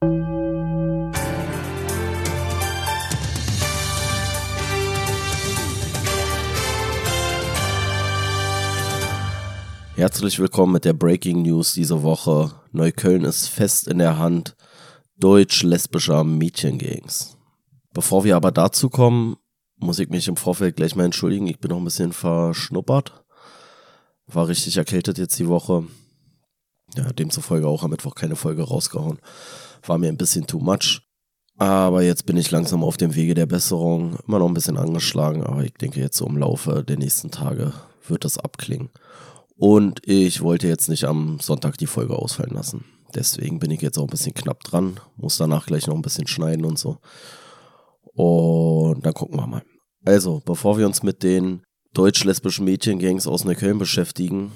Herzlich willkommen mit der Breaking News diese Woche. Neukölln ist fest in der Hand deutsch-lesbischer Mädchengangs. Bevor wir aber dazu kommen, muss ich mich im Vorfeld gleich mal entschuldigen. Ich bin noch ein bisschen verschnuppert. War richtig erkältet jetzt die Woche. Ja, demzufolge auch am Mittwoch keine Folge rausgehauen. War mir ein bisschen too much. Aber jetzt bin ich langsam auf dem Wege der Besserung. Immer noch ein bisschen angeschlagen, aber ich denke jetzt so im Laufe der nächsten Tage wird das abklingen. Und ich wollte jetzt nicht am Sonntag die Folge ausfallen lassen. Deswegen bin ich jetzt auch ein bisschen knapp dran. Muss danach gleich noch ein bisschen schneiden und so. Und dann gucken wir mal. Also, bevor wir uns mit den deutsch-lesbischen Mädchengangs aus Neukölln beschäftigen,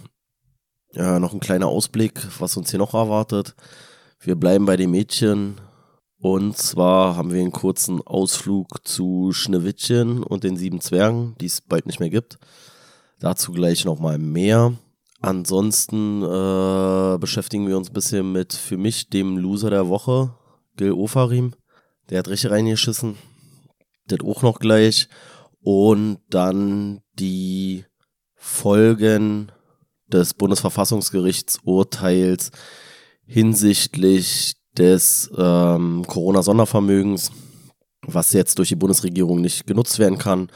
ja, noch ein kleiner Ausblick, was uns hier noch erwartet. Wir bleiben bei den Mädchen. Und zwar haben wir einen kurzen Ausflug zu Schneewittchen und den sieben Zwergen, die es bald nicht mehr gibt. Dazu gleich nochmal mehr. Ansonsten äh, beschäftigen wir uns ein bisschen mit für mich dem Loser der Woche, Gil Ofarim. Der hat richtig reingeschissen. Das auch noch gleich. Und dann die Folgen des Bundesverfassungsgerichtsurteils hinsichtlich des ähm, Corona-Sondervermögens, was jetzt durch die Bundesregierung nicht genutzt werden kann.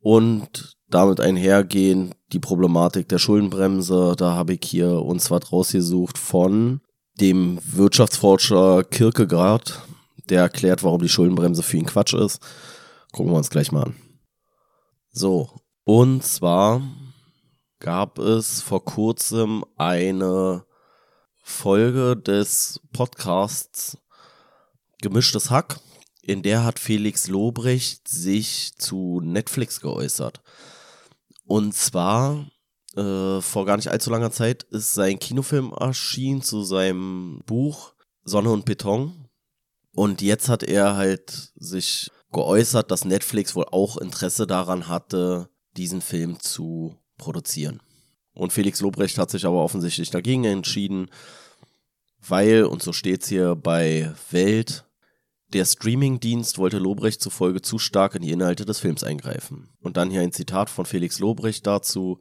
Und damit einhergehen die Problematik der Schuldenbremse. Da habe ich hier uns was rausgesucht von dem Wirtschaftsforscher Kierkegaard, der erklärt, warum die Schuldenbremse für ihn Quatsch ist. Gucken wir uns gleich mal an. So, und zwar gab es vor kurzem eine Folge des Podcasts Gemischtes Hack, in der hat Felix Lobrecht sich zu Netflix geäußert. Und zwar äh, vor gar nicht allzu langer Zeit ist sein Kinofilm erschienen zu seinem Buch Sonne und Beton. Und jetzt hat er halt sich geäußert, dass Netflix wohl auch Interesse daran hatte, diesen Film zu produzieren. Und Felix Lobrecht hat sich aber offensichtlich dagegen entschieden, weil, und so steht es hier bei Welt, der Streamingdienst wollte Lobrecht zufolge zu stark in die Inhalte des Films eingreifen. Und dann hier ein Zitat von Felix Lobrecht dazu.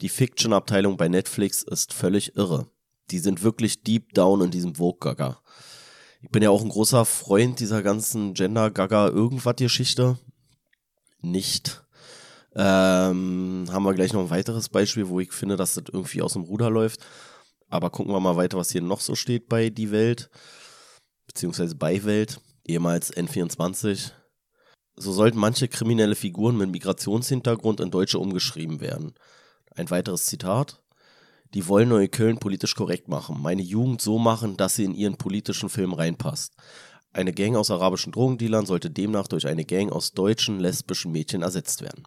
Die Fiction-Abteilung bei Netflix ist völlig irre. Die sind wirklich deep down in diesem Vogue-Gaga. Ich bin ja auch ein großer Freund dieser ganzen Gender-Gaga-Irgendwas-Geschichte. Nicht. Ähm, haben wir gleich noch ein weiteres Beispiel, wo ich finde, dass das irgendwie aus dem Ruder läuft. Aber gucken wir mal weiter, was hier noch so steht bei Die Welt, beziehungsweise bei Welt ehemals N24. So sollten manche kriminelle Figuren mit Migrationshintergrund in Deutsche umgeschrieben werden. Ein weiteres Zitat. Die wollen Neukölln politisch korrekt machen, meine Jugend so machen, dass sie in ihren politischen Film reinpasst. Eine Gang aus arabischen Drogendealern sollte demnach durch eine Gang aus deutschen lesbischen Mädchen ersetzt werden.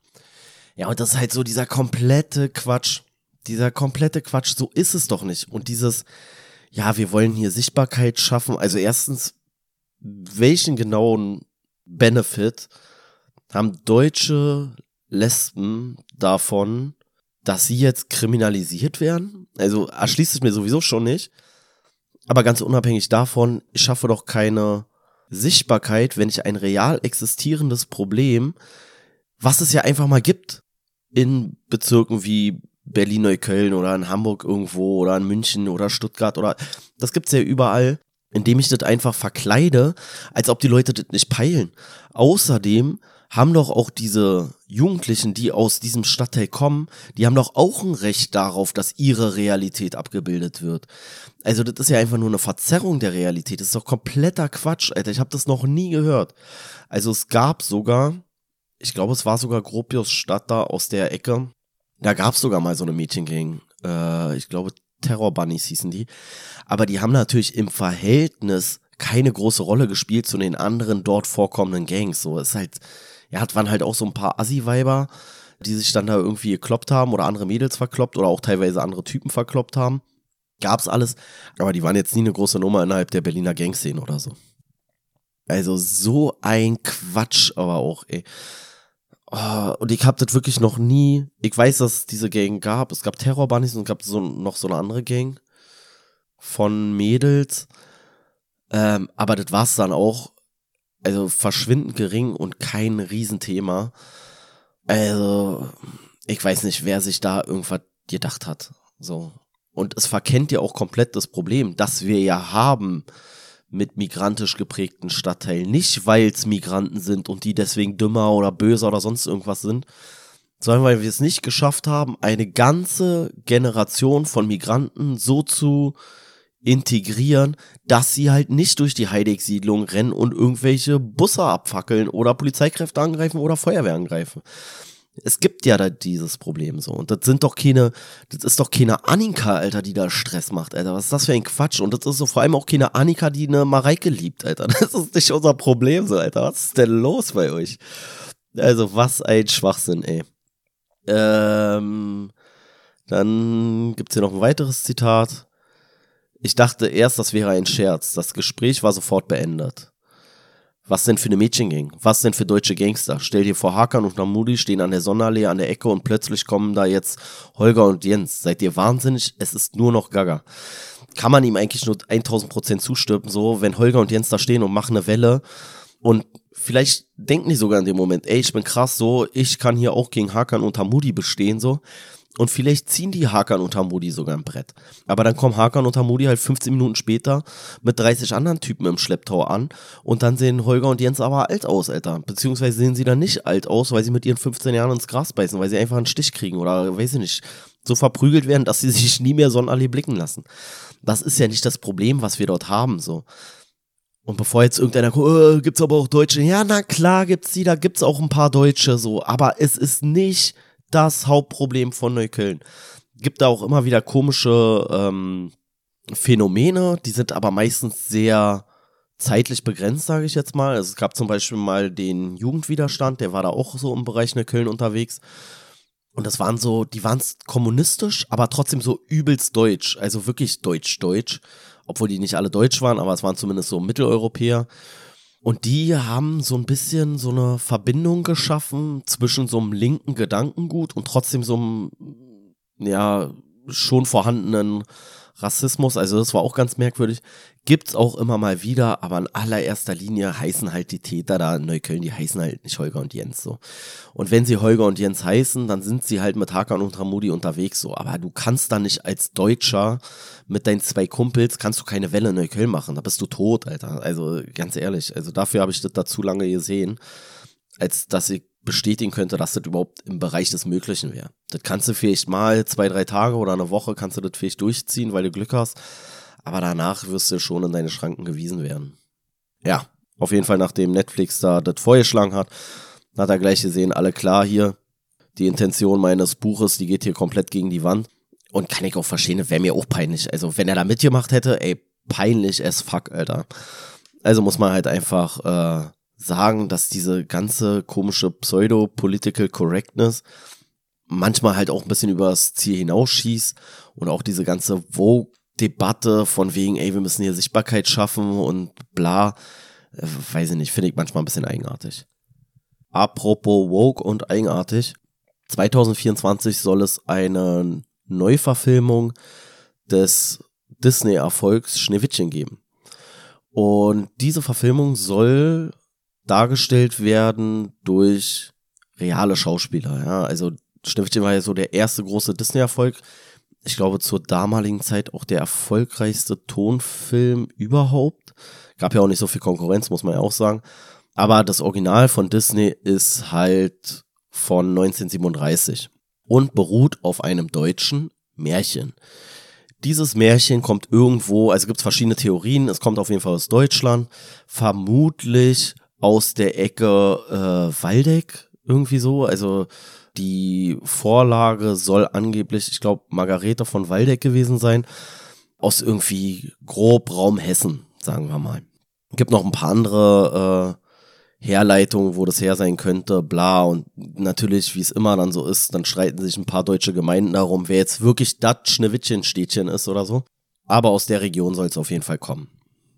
Ja, und das ist halt so dieser komplette Quatsch. Dieser komplette Quatsch, so ist es doch nicht. Und dieses, ja, wir wollen hier Sichtbarkeit schaffen. Also erstens, welchen genauen Benefit haben deutsche Lesben davon, dass sie jetzt kriminalisiert werden? Also erschließt es mir sowieso schon nicht. Aber ganz unabhängig davon, ich schaffe doch keine Sichtbarkeit, wenn ich ein real existierendes Problem, was es ja einfach mal gibt, in Bezirken wie Berlin-Neukölln oder in Hamburg irgendwo oder in München oder Stuttgart oder das gibt's ja überall, indem ich das einfach verkleide, als ob die Leute das nicht peilen. Außerdem haben doch auch diese Jugendlichen, die aus diesem Stadtteil kommen, die haben doch auch ein Recht darauf, dass ihre Realität abgebildet wird. Also das ist ja einfach nur eine Verzerrung der Realität. Das ist doch kompletter Quatsch, Alter. Ich habe das noch nie gehört. Also es gab sogar, ich glaube, es war sogar Gropius Stadt da aus der Ecke. Da gab es sogar mal so eine Mädchengang. Äh, ich glaube, Terror Bunnies hießen die. Aber die haben natürlich im Verhältnis keine große Rolle gespielt zu den anderen dort vorkommenden Gangs. So, es ist halt, ja, hat waren halt auch so ein paar Assi-Weiber, die sich dann da irgendwie gekloppt haben oder andere Mädels verkloppt oder auch teilweise andere Typen verkloppt haben. Gab's alles, aber die waren jetzt nie eine große Nummer innerhalb der Berliner Gangszene oder so. Also so ein Quatsch, aber auch, ey. Oh, und ich habe das wirklich noch nie. Ich weiß, dass es diese Gang gab. Es gab Terror Bunnies und es gab so, noch so eine andere Gang von Mädels. Ähm, aber das war's dann auch. Also verschwindend gering und kein Riesenthema. Also, ich weiß nicht, wer sich da irgendwas gedacht hat. So. Und es verkennt ja auch komplett das Problem, das wir ja haben mit migrantisch geprägten Stadtteilen. Nicht, weil es Migranten sind und die deswegen dümmer oder böser oder sonst irgendwas sind, sondern weil wir es nicht geschafft haben, eine ganze Generation von Migranten so zu integrieren, dass sie halt nicht durch die Heideck-Siedlung rennen und irgendwelche Busse abfackeln oder Polizeikräfte angreifen oder Feuerwehr angreifen. Es gibt ja da dieses Problem so. Und das sind doch keine, das ist doch keine Annika, Alter, die da Stress macht, Alter. Was ist das für ein Quatsch? Und das ist so vor allem auch keine Annika, die eine Mareike liebt, Alter. Das ist nicht unser Problem so, Alter. Was ist denn los bei euch? Also, was ein Schwachsinn, ey. Ähm, dann gibt's hier noch ein weiteres Zitat. Ich dachte erst, das wäre ein Scherz. Das Gespräch war sofort beendet. Was denn für eine Mädchengang? Was denn für deutsche Gangster? Stell dir vor, Hakan und Namudi stehen an der Sonnenallee an der Ecke und plötzlich kommen da jetzt Holger und Jens. Seid ihr wahnsinnig? Es ist nur noch Gaga. Kann man ihm eigentlich nur 1000 Prozent zustimmen, so, wenn Holger und Jens da stehen und machen eine Welle und vielleicht denken die sogar in dem Moment, ey, ich bin krass, so, ich kann hier auch gegen Hakan und Hamudi bestehen, so. Und vielleicht ziehen die Hakan und Hamudi sogar ein Brett. Aber dann kommen Hakan und Hamudi halt 15 Minuten später mit 30 anderen Typen im Schlepptau an. Und dann sehen Holger und Jens aber alt aus, Alter. Beziehungsweise sehen sie dann nicht alt aus, weil sie mit ihren 15 Jahren ins Gras beißen, weil sie einfach einen Stich kriegen oder weiß ich nicht, so verprügelt werden, dass sie sich nie mehr Sonnenallee blicken lassen. Das ist ja nicht das Problem, was wir dort haben, so. Und bevor jetzt irgendeiner guckt, oh, gibt's aber auch Deutsche. Ja, na klar gibt's die, da gibt's auch ein paar Deutsche, so. Aber es ist nicht das Hauptproblem von Neukölln. Gibt da auch immer wieder komische ähm, Phänomene, die sind aber meistens sehr zeitlich begrenzt, sage ich jetzt mal. Also es gab zum Beispiel mal den Jugendwiderstand, der war da auch so im Bereich Neukölln unterwegs. Und das waren so, die waren kommunistisch, aber trotzdem so übelst deutsch, also wirklich deutsch-deutsch, obwohl die nicht alle deutsch waren, aber es waren zumindest so Mitteleuropäer. Und die haben so ein bisschen so eine Verbindung geschaffen zwischen so einem linken Gedankengut und trotzdem so einem, ja, schon vorhandenen Rassismus, also das war auch ganz merkwürdig, gibt's auch immer mal wieder, aber in allererster Linie heißen halt die Täter da in Neukölln, die heißen halt nicht Holger und Jens so. Und wenn sie Holger und Jens heißen, dann sind sie halt mit Hakan und Ramudi unterwegs so, aber du kannst da nicht als Deutscher mit deinen zwei Kumpels, kannst du keine Welle in Neukölln machen, da bist du tot, Alter. Also ganz ehrlich, also dafür habe ich das da zu lange gesehen, als dass ich bestätigen könnte, dass das überhaupt im Bereich des Möglichen wäre. Das kannst du vielleicht mal zwei, drei Tage oder eine Woche kannst du das vielleicht durchziehen, weil du Glück hast. Aber danach wirst du schon in deine Schranken gewiesen werden. Ja, auf jeden Fall, nachdem Netflix da das vorgeschlagen hat, hat er gleich gesehen, alle klar hier, die Intention meines Buches, die geht hier komplett gegen die Wand. Und kann ich auch verstehen, wäre mir auch peinlich. Also, wenn er da mitgemacht hätte, ey, peinlich as fuck, Alter. Also muss man halt einfach äh, sagen, dass diese ganze komische Pseudo-Political Correctness manchmal halt auch ein bisschen übers Ziel hinausschießt und auch diese ganze Vogue-Debatte von wegen, ey, wir müssen hier Sichtbarkeit schaffen und bla, äh, weiß ich nicht, finde ich manchmal ein bisschen eigenartig. Apropos Vogue und eigenartig, 2024 soll es eine Neuverfilmung des Disney-Erfolgs Schneewittchen geben. Und diese Verfilmung soll dargestellt werden durch reale Schauspieler. Ja, also Schneewittchen war ja so der erste große Disney-Erfolg. Ich glaube, zur damaligen Zeit auch der erfolgreichste Tonfilm überhaupt. Gab ja auch nicht so viel Konkurrenz, muss man ja auch sagen. Aber das Original von Disney ist halt von 1937 und beruht auf einem deutschen Märchen. Dieses Märchen kommt irgendwo, also gibt es verschiedene Theorien, es kommt auf jeden Fall aus Deutschland, vermutlich aus der Ecke äh, Waldeck, irgendwie so. Also die Vorlage soll angeblich, ich glaube, Margarete von Waldeck gewesen sein, aus irgendwie grob Raum Hessen, sagen wir mal. Gibt noch ein paar andere äh, Herleitungen, wo das her sein könnte, bla. Und natürlich, wie es immer dann so ist, dann streiten sich ein paar deutsche Gemeinden darum, wer jetzt wirklich das Schneewittchen-Städtchen ist oder so. Aber aus der Region soll es auf jeden Fall kommen.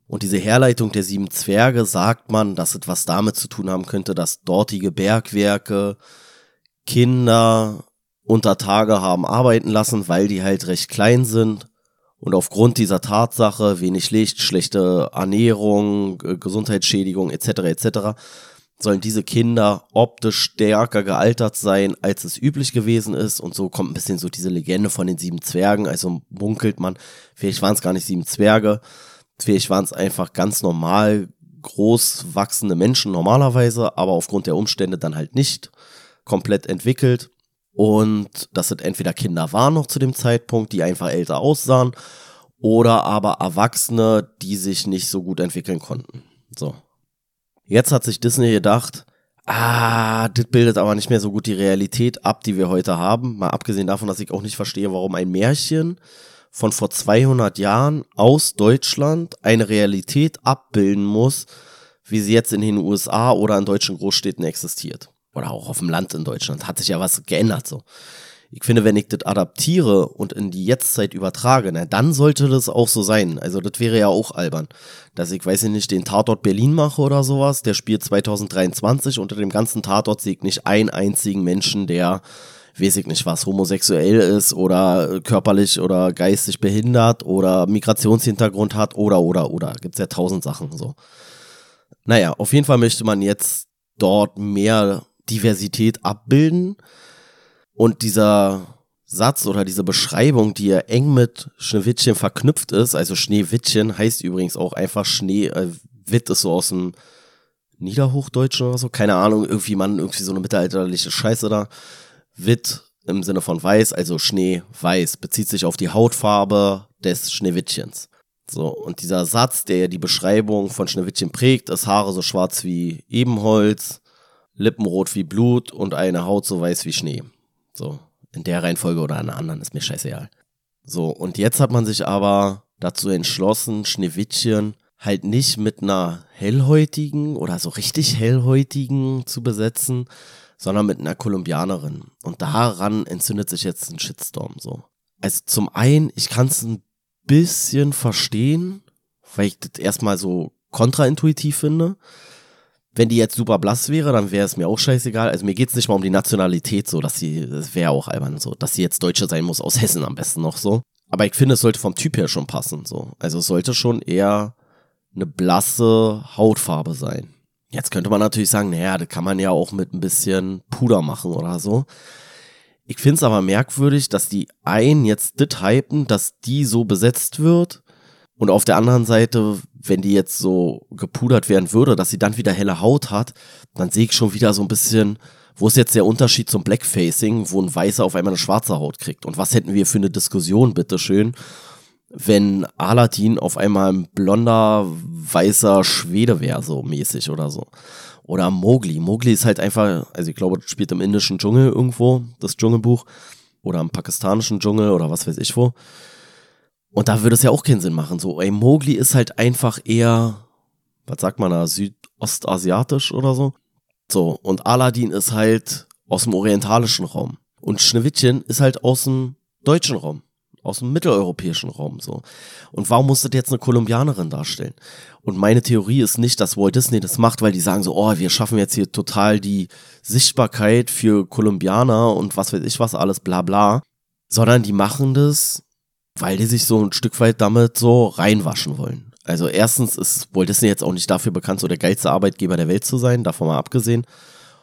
Und diese Herleitung der sieben Zwerge sagt man, dass es was damit zu tun haben könnte, dass dortige Bergwerke Kinder unter Tage haben arbeiten lassen, weil die halt recht klein sind Und aufgrund dieser Tatsache, wenig Licht, schlechte Ernährung, Gesundheitsschädigung etc. etc. sollen diese Kinder optisch stärker gealtert sein, als es üblich gewesen ist. Und so kommt ein bisschen so diese Legende von den sieben Zwergen. Also munkelt man, vielleicht waren es gar nicht sieben Zwerge, vielleicht waren es einfach ganz normal groß wachsende Menschen normalerweise, aber aufgrund der Umstände dann halt nicht komplett entwickelt und dass es entweder Kinder waren noch zu dem Zeitpunkt, die einfach älter aussahen, oder aber Erwachsene, die sich nicht so gut entwickeln konnten. So. Jetzt hat sich Disney gedacht, ah, das bildet aber nicht mehr so gut die Realität ab, die wir heute haben. Mal abgesehen davon, dass ich auch nicht verstehe, warum ein Märchen von vor 200 Jahren aus Deutschland eine Realität abbilden muss, wie sie jetzt in den USA oder in deutschen Großstädten existiert oder auch auf dem Land in Deutschland, hat sich ja was geändert so. Ich finde, wenn ich das adaptiere und in die Jetztzeit übertrage, na, dann sollte das auch so sein. Also das wäre ja auch albern. Dass ich, weiß ich nicht, den Tatort Berlin mache oder sowas, der spielt 2023 unter dem ganzen Tatort sehe ich nicht einen einzigen Menschen, der, weiß ich nicht was, homosexuell ist oder körperlich oder geistig behindert oder Migrationshintergrund hat oder, oder, oder. Gibt's ja tausend Sachen so. Naja, auf jeden Fall möchte man jetzt dort mehr Diversität abbilden. Und dieser Satz oder diese Beschreibung, die ja eng mit Schneewittchen verknüpft ist, also Schneewittchen heißt übrigens auch einfach Schnee, äh, Witt ist so aus dem Niederhochdeutschen oder so, keine Ahnung, irgendwie man, irgendwie so eine mittelalterliche Scheiße da. Witt im Sinne von weiß, also Schnee weiß, bezieht sich auf die Hautfarbe des Schneewittchens. So, und dieser Satz, der ja die Beschreibung von Schneewittchen prägt, ist Haare so schwarz wie Ebenholz, Lippenrot wie Blut und eine Haut so weiß wie Schnee. So, in der Reihenfolge oder einer anderen, ist mir scheißegal. So, und jetzt hat man sich aber dazu entschlossen, Schneewittchen halt nicht mit einer hellhäutigen oder so richtig hellhäutigen zu besetzen, sondern mit einer Kolumbianerin. Und daran entzündet sich jetzt ein Shitstorm so. Also zum einen, ich kann es ein bisschen verstehen, weil ich das erstmal so kontraintuitiv finde. Wenn die jetzt super blass wäre, dann wäre es mir auch scheißegal. Also mir geht es nicht mal um die Nationalität so, dass sie, das wäre auch albern so, dass sie jetzt Deutsche sein muss, aus Hessen am besten noch so. Aber ich finde, es sollte vom Typ her schon passen so. Also es sollte schon eher eine blasse Hautfarbe sein. Jetzt könnte man natürlich sagen, naja, das kann man ja auch mit ein bisschen Puder machen oder so. Ich finde es aber merkwürdig, dass die einen jetzt das hypen, dass die so besetzt wird und auf der anderen Seite, wenn die jetzt so gepudert werden würde, dass sie dann wieder helle Haut hat, dann sehe ich schon wieder so ein bisschen, wo ist jetzt der Unterschied zum Blackfacing, wo ein Weißer auf einmal eine schwarze Haut kriegt? Und was hätten wir für eine Diskussion, bitteschön, wenn Aladdin auf einmal ein blonder, weißer Schwede wäre, so mäßig oder so. Oder Mowgli. Mowgli ist halt einfach, also ich glaube, das spielt im indischen Dschungel irgendwo, das Dschungelbuch. Oder im pakistanischen Dschungel oder was weiß ich wo. Und da würde es ja auch keinen Sinn machen. So, ey, Mowgli ist halt einfach eher, was sagt man da, südostasiatisch oder so. So, und Aladdin ist halt aus dem orientalischen Raum. Und Schneewittchen ist halt aus dem deutschen Raum, aus dem mitteleuropäischen Raum so. Und warum muss das jetzt eine Kolumbianerin darstellen? Und meine Theorie ist nicht, dass Walt Disney das macht, weil die sagen so, oh, wir schaffen jetzt hier total die Sichtbarkeit für Kolumbianer und was weiß ich was alles, bla bla. Sondern die machen das, weil die sich so ein Stück weit damit so reinwaschen wollen. Also erstens ist Walt Disney jetzt auch nicht dafür bekannt, so der geilste Arbeitgeber der Welt zu sein, davon mal abgesehen.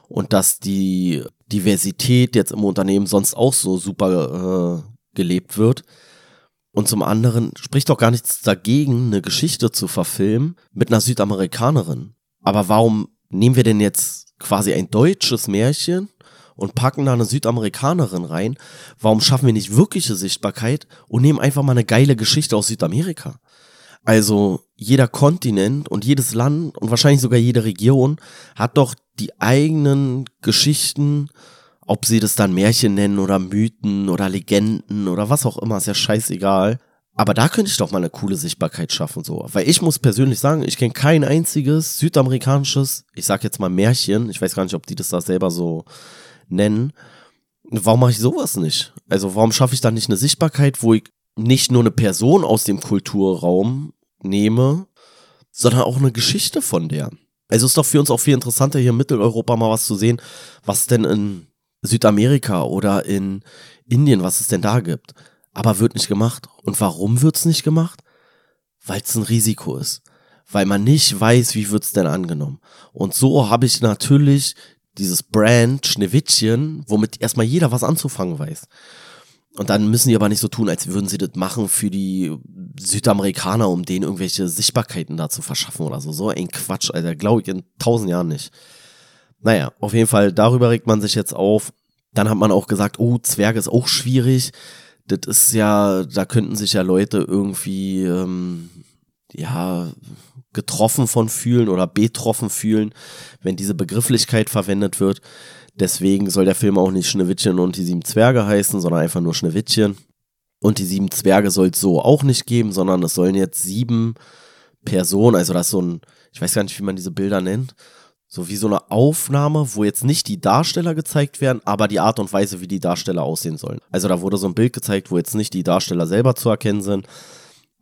Und dass die Diversität jetzt im Unternehmen sonst auch so super äh, gelebt wird. Und zum anderen spricht doch gar nichts dagegen, eine Geschichte zu verfilmen mit einer Südamerikanerin. Aber warum nehmen wir denn jetzt quasi ein deutsches Märchen und packen da eine Südamerikanerin rein. Warum schaffen wir nicht wirkliche Sichtbarkeit und nehmen einfach mal eine geile Geschichte aus Südamerika? Also jeder Kontinent und jedes Land und wahrscheinlich sogar jede Region hat doch die eigenen Geschichten, ob sie das dann Märchen nennen oder Mythen oder Legenden oder was auch immer, ist ja scheißegal. Aber da könnte ich doch mal eine coole Sichtbarkeit schaffen, so. Weil ich muss persönlich sagen, ich kenne kein einziges südamerikanisches, ich sag jetzt mal Märchen, ich weiß gar nicht, ob die das da selber so nennen. Warum mache ich sowas nicht? Also warum schaffe ich da nicht eine Sichtbarkeit, wo ich nicht nur eine Person aus dem Kulturraum nehme, sondern auch eine Geschichte von der. Also ist doch für uns auch viel interessanter, hier in Mitteleuropa mal was zu sehen, was denn in Südamerika oder in Indien, was es denn da gibt. aber wird nicht gemacht. Und warum wird's nicht gemacht? Weil es ein Risiko ist. Weil man nicht weiß, wie wird's denn angenommen. Und so habe ich natürlich dieses Brand Schneewittchen, womit erstmal jeder was anzufangen weiß. Und dann müssen die aber nicht so tun, als würden sie das machen für die Südamerikaner, um denen irgendwelche Sichtbarkeiten da zu verschaffen oder so. So ein Quatsch, Alter, glaube ich in tausend Jahren nicht. Naja, auf jeden Fall, darüber regt man sich jetzt auf. Dann hat man auch gesagt, oh, Zwerge ist auch schwierig. Das ist ja, da könnten sich ja Leute irgendwie, ähm, ja, getroffen von fühlen oder betroffen fühlen, wenn diese Begrifflichkeit verwendet wird. Deswegen soll der Film auch nicht Schneewittchen und die sieben Zwerge heißen, sondern einfach nur Schneewittchen. Und die sieben Zwerge soll es so auch nicht geben, sondern es sollen jetzt sieben Personen, also das ist so ein, ich weiß gar nicht, wie man diese Bilder nennt, so wie so eine Aufnahme, wo jetzt nicht die Darsteller gezeigt werden, aber die Art und Weise, wie die Darsteller aussehen sollen. Also da wurde so ein Bild gezeigt, wo jetzt nicht die Darsteller selber zu erkennen sind,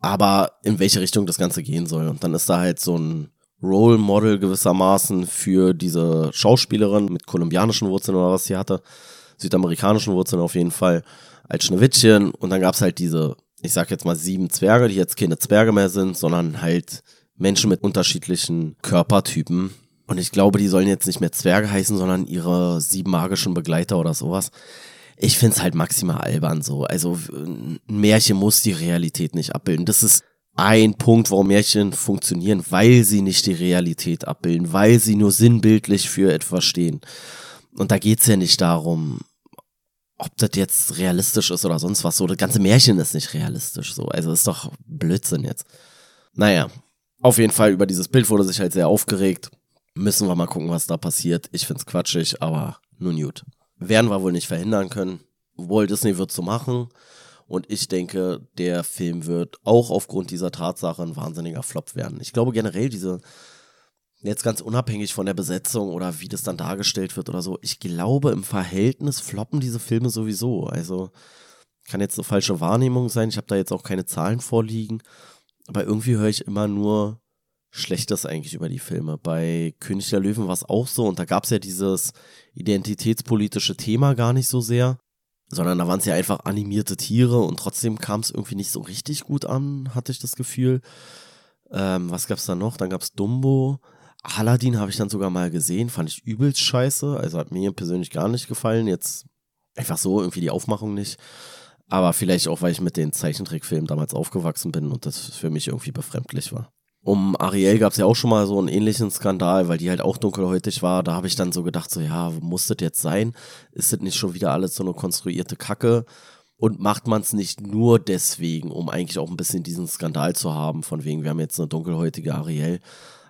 aber in welche Richtung das Ganze gehen soll. Und dann ist da halt so ein Role Model gewissermaßen für diese Schauspielerin mit kolumbianischen Wurzeln oder was sie hatte, südamerikanischen Wurzeln auf jeden Fall, als Schneewittchen. Und dann gab es halt diese, ich sag jetzt mal sieben Zwerge, die jetzt keine Zwerge mehr sind, sondern halt Menschen mit unterschiedlichen Körpertypen. Und ich glaube, die sollen jetzt nicht mehr Zwerge heißen, sondern ihre sieben magischen Begleiter oder sowas. Ich find's halt maximal albern so. Also ein Märchen muss die Realität nicht abbilden. Das ist ein Punkt, warum Märchen funktionieren, weil sie nicht die Realität abbilden, weil sie nur sinnbildlich für etwas stehen. Und da geht's ja nicht darum, ob das jetzt realistisch ist oder sonst was so. Das ganze Märchen ist nicht realistisch so. Also ist doch Blödsinn jetzt. Naja, auf jeden Fall über dieses Bild wurde sich halt sehr aufgeregt. Müssen wir mal gucken, was da passiert. Ich find's quatschig, aber nun gut. Werden wir wohl nicht verhindern können. Walt Disney wird so machen. Und ich denke, der Film wird auch aufgrund dieser Tatsache ein wahnsinniger Flop werden. Ich glaube generell diese, jetzt ganz unabhängig von der Besetzung oder wie das dann dargestellt wird oder so, ich glaube im Verhältnis floppen diese Filme sowieso. Also kann jetzt eine falsche Wahrnehmung sein. Ich habe da jetzt auch keine Zahlen vorliegen. Aber irgendwie höre ich immer nur Schlechtes eigentlich über die Filme. Bei König der Löwen war es auch so und da gab es ja dieses identitätspolitische Thema gar nicht so sehr sondern da waren es ja einfach animierte Tiere und trotzdem kam es irgendwie nicht so richtig gut an, hatte ich das Gefühl. Ähm, was gab's da noch? Dann gab's Dumbo. Aladdin habe ich dann sogar mal gesehen, fand ich übelst scheiße, also hat mir persönlich gar nicht gefallen. Jetzt einfach so irgendwie die Aufmachung nicht. Aber vielleicht auch, weil ich mit den Zeichentrickfilmen damals aufgewachsen bin und das für mich irgendwie befremdlich war. Um Ariel gab es ja auch schon mal so einen ähnlichen Skandal, weil die halt auch dunkelhäutig war. Da habe ich dann so gedacht, so ja, muss das jetzt sein? Ist das nicht schon wieder alles so eine konstruierte Kacke? Und macht man es nicht nur deswegen, um eigentlich auch ein bisschen diesen Skandal zu haben, von wegen, wir haben jetzt eine dunkelhäutige Ariel.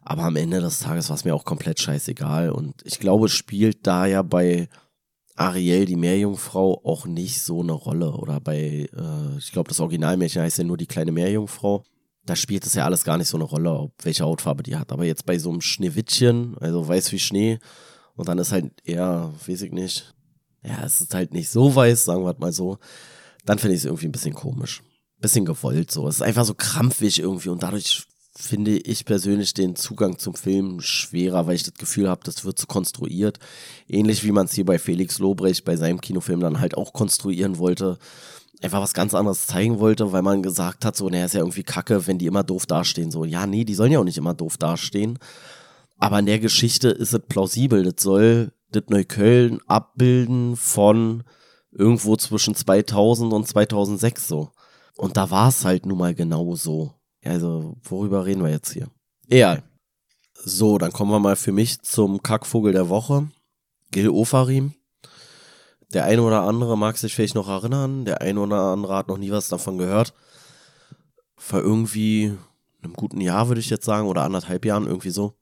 Aber am Ende des Tages war es mir auch komplett scheißegal. Und ich glaube, spielt da ja bei Ariel, die Meerjungfrau, auch nicht so eine Rolle. Oder bei, äh, ich glaube, das Originalmärchen heißt ja nur die kleine Meerjungfrau da spielt es ja alles gar nicht so eine Rolle, ob welche Hautfarbe die hat. Aber jetzt bei so einem Schneewittchen, also weiß wie Schnee, und dann ist halt eher, weiß ich nicht, ja, es ist halt nicht so weiß, sagen wir mal so, dann finde ich es irgendwie ein bisschen komisch. Bisschen gewollt so. Es ist einfach so krampfig irgendwie und dadurch finde ich persönlich den Zugang zum Film schwerer, weil ich das Gefühl habe, das wird so konstruiert. Ähnlich wie man es hier bei Felix Lobrecht bei seinem Kinofilm dann halt auch konstruieren wollte einfach was ganz anderes zeigen wollte, weil man gesagt hat, so, naja, ist ja irgendwie kacke, wenn die immer doof dastehen. So, ja, nee, die sollen ja auch nicht immer doof dastehen. Aber in der Geschichte ist es plausibel. Das soll das Neukölln abbilden von irgendwo zwischen 2000 und 2006 so. Und da war es halt nun mal genau so. Also, worüber reden wir jetzt hier? Egal. So, dann kommen wir mal für mich zum Kackvogel der Woche. Gil Ofarim. Der eine oder andere mag sich vielleicht noch erinnern, der eine oder andere hat noch nie was davon gehört. Vor irgendwie einem guten Jahr, würde ich jetzt sagen, oder anderthalb Jahren, irgendwie so,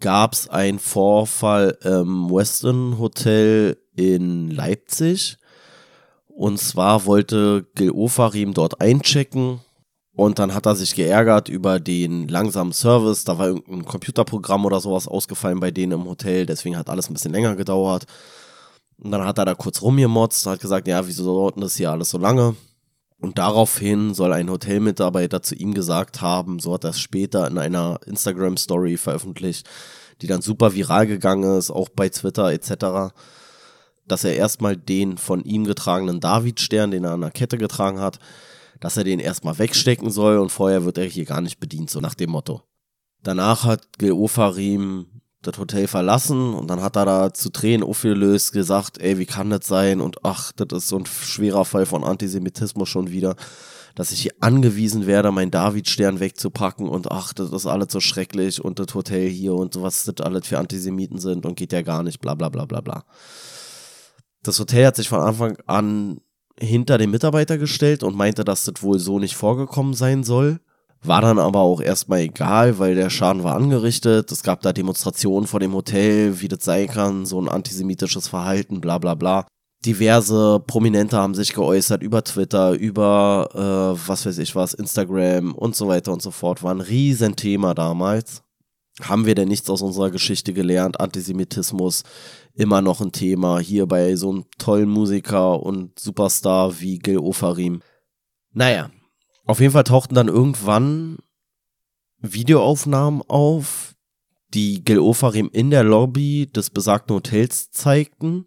gab es einen Vorfall im Weston Hotel in Leipzig. Und zwar wollte Gil Ofarim dort einchecken und dann hat er sich geärgert über den langsamen Service. Da war irgendein Computerprogramm oder sowas ausgefallen bei denen im Hotel, deswegen hat alles ein bisschen länger gedauert. Und dann hat er da kurz rumgemotzt, hat gesagt, ja, wieso dauert das hier alles so lange? Und daraufhin soll ein Hotelmitarbeiter zu ihm gesagt haben, so hat er es später in einer Instagram-Story veröffentlicht, die dann super viral gegangen ist, auch bei Twitter etc., dass er erstmal den von ihm getragenen Davidstern, den er an der Kette getragen hat, dass er den erstmal wegstecken soll und vorher wird er hier gar nicht bedient, so nach dem Motto. Danach hat Gil Ofarim das Hotel verlassen und dann hat er da zu Tränen aufgelöst gesagt, ey, wie kann das sein und ach, das ist so ein schwerer Fall von Antisemitismus schon wieder, dass ich hier angewiesen werde, meinen Davidstern wegzupacken und ach, das ist alles so schrecklich und das Hotel hier und was das alles für Antisemiten sind und geht ja gar nicht, bla bla bla bla bla. Das Hotel hat sich von Anfang an hinter den Mitarbeiter gestellt und meinte, dass das wohl so nicht vorgekommen sein soll. War dann aber auch erstmal egal, weil der Schaden war angerichtet. Es gab da Demonstrationen vor dem Hotel, wie das sein kann, so ein antisemitisches Verhalten, bla bla bla. Diverse Prominente haben sich geäußert über Twitter, über äh, was weiß ich was, Instagram und so weiter und so fort. War ein Riesenthema damals. Haben wir denn nichts aus unserer Geschichte gelernt? Antisemitismus immer noch ein Thema. Hier bei so einem tollen Musiker und Superstar wie Gil Ofarim. Naja, auf jeden Fall tauchten dann irgendwann Videoaufnahmen auf, die Gil Ofarim in der Lobby des besagten Hotels zeigten,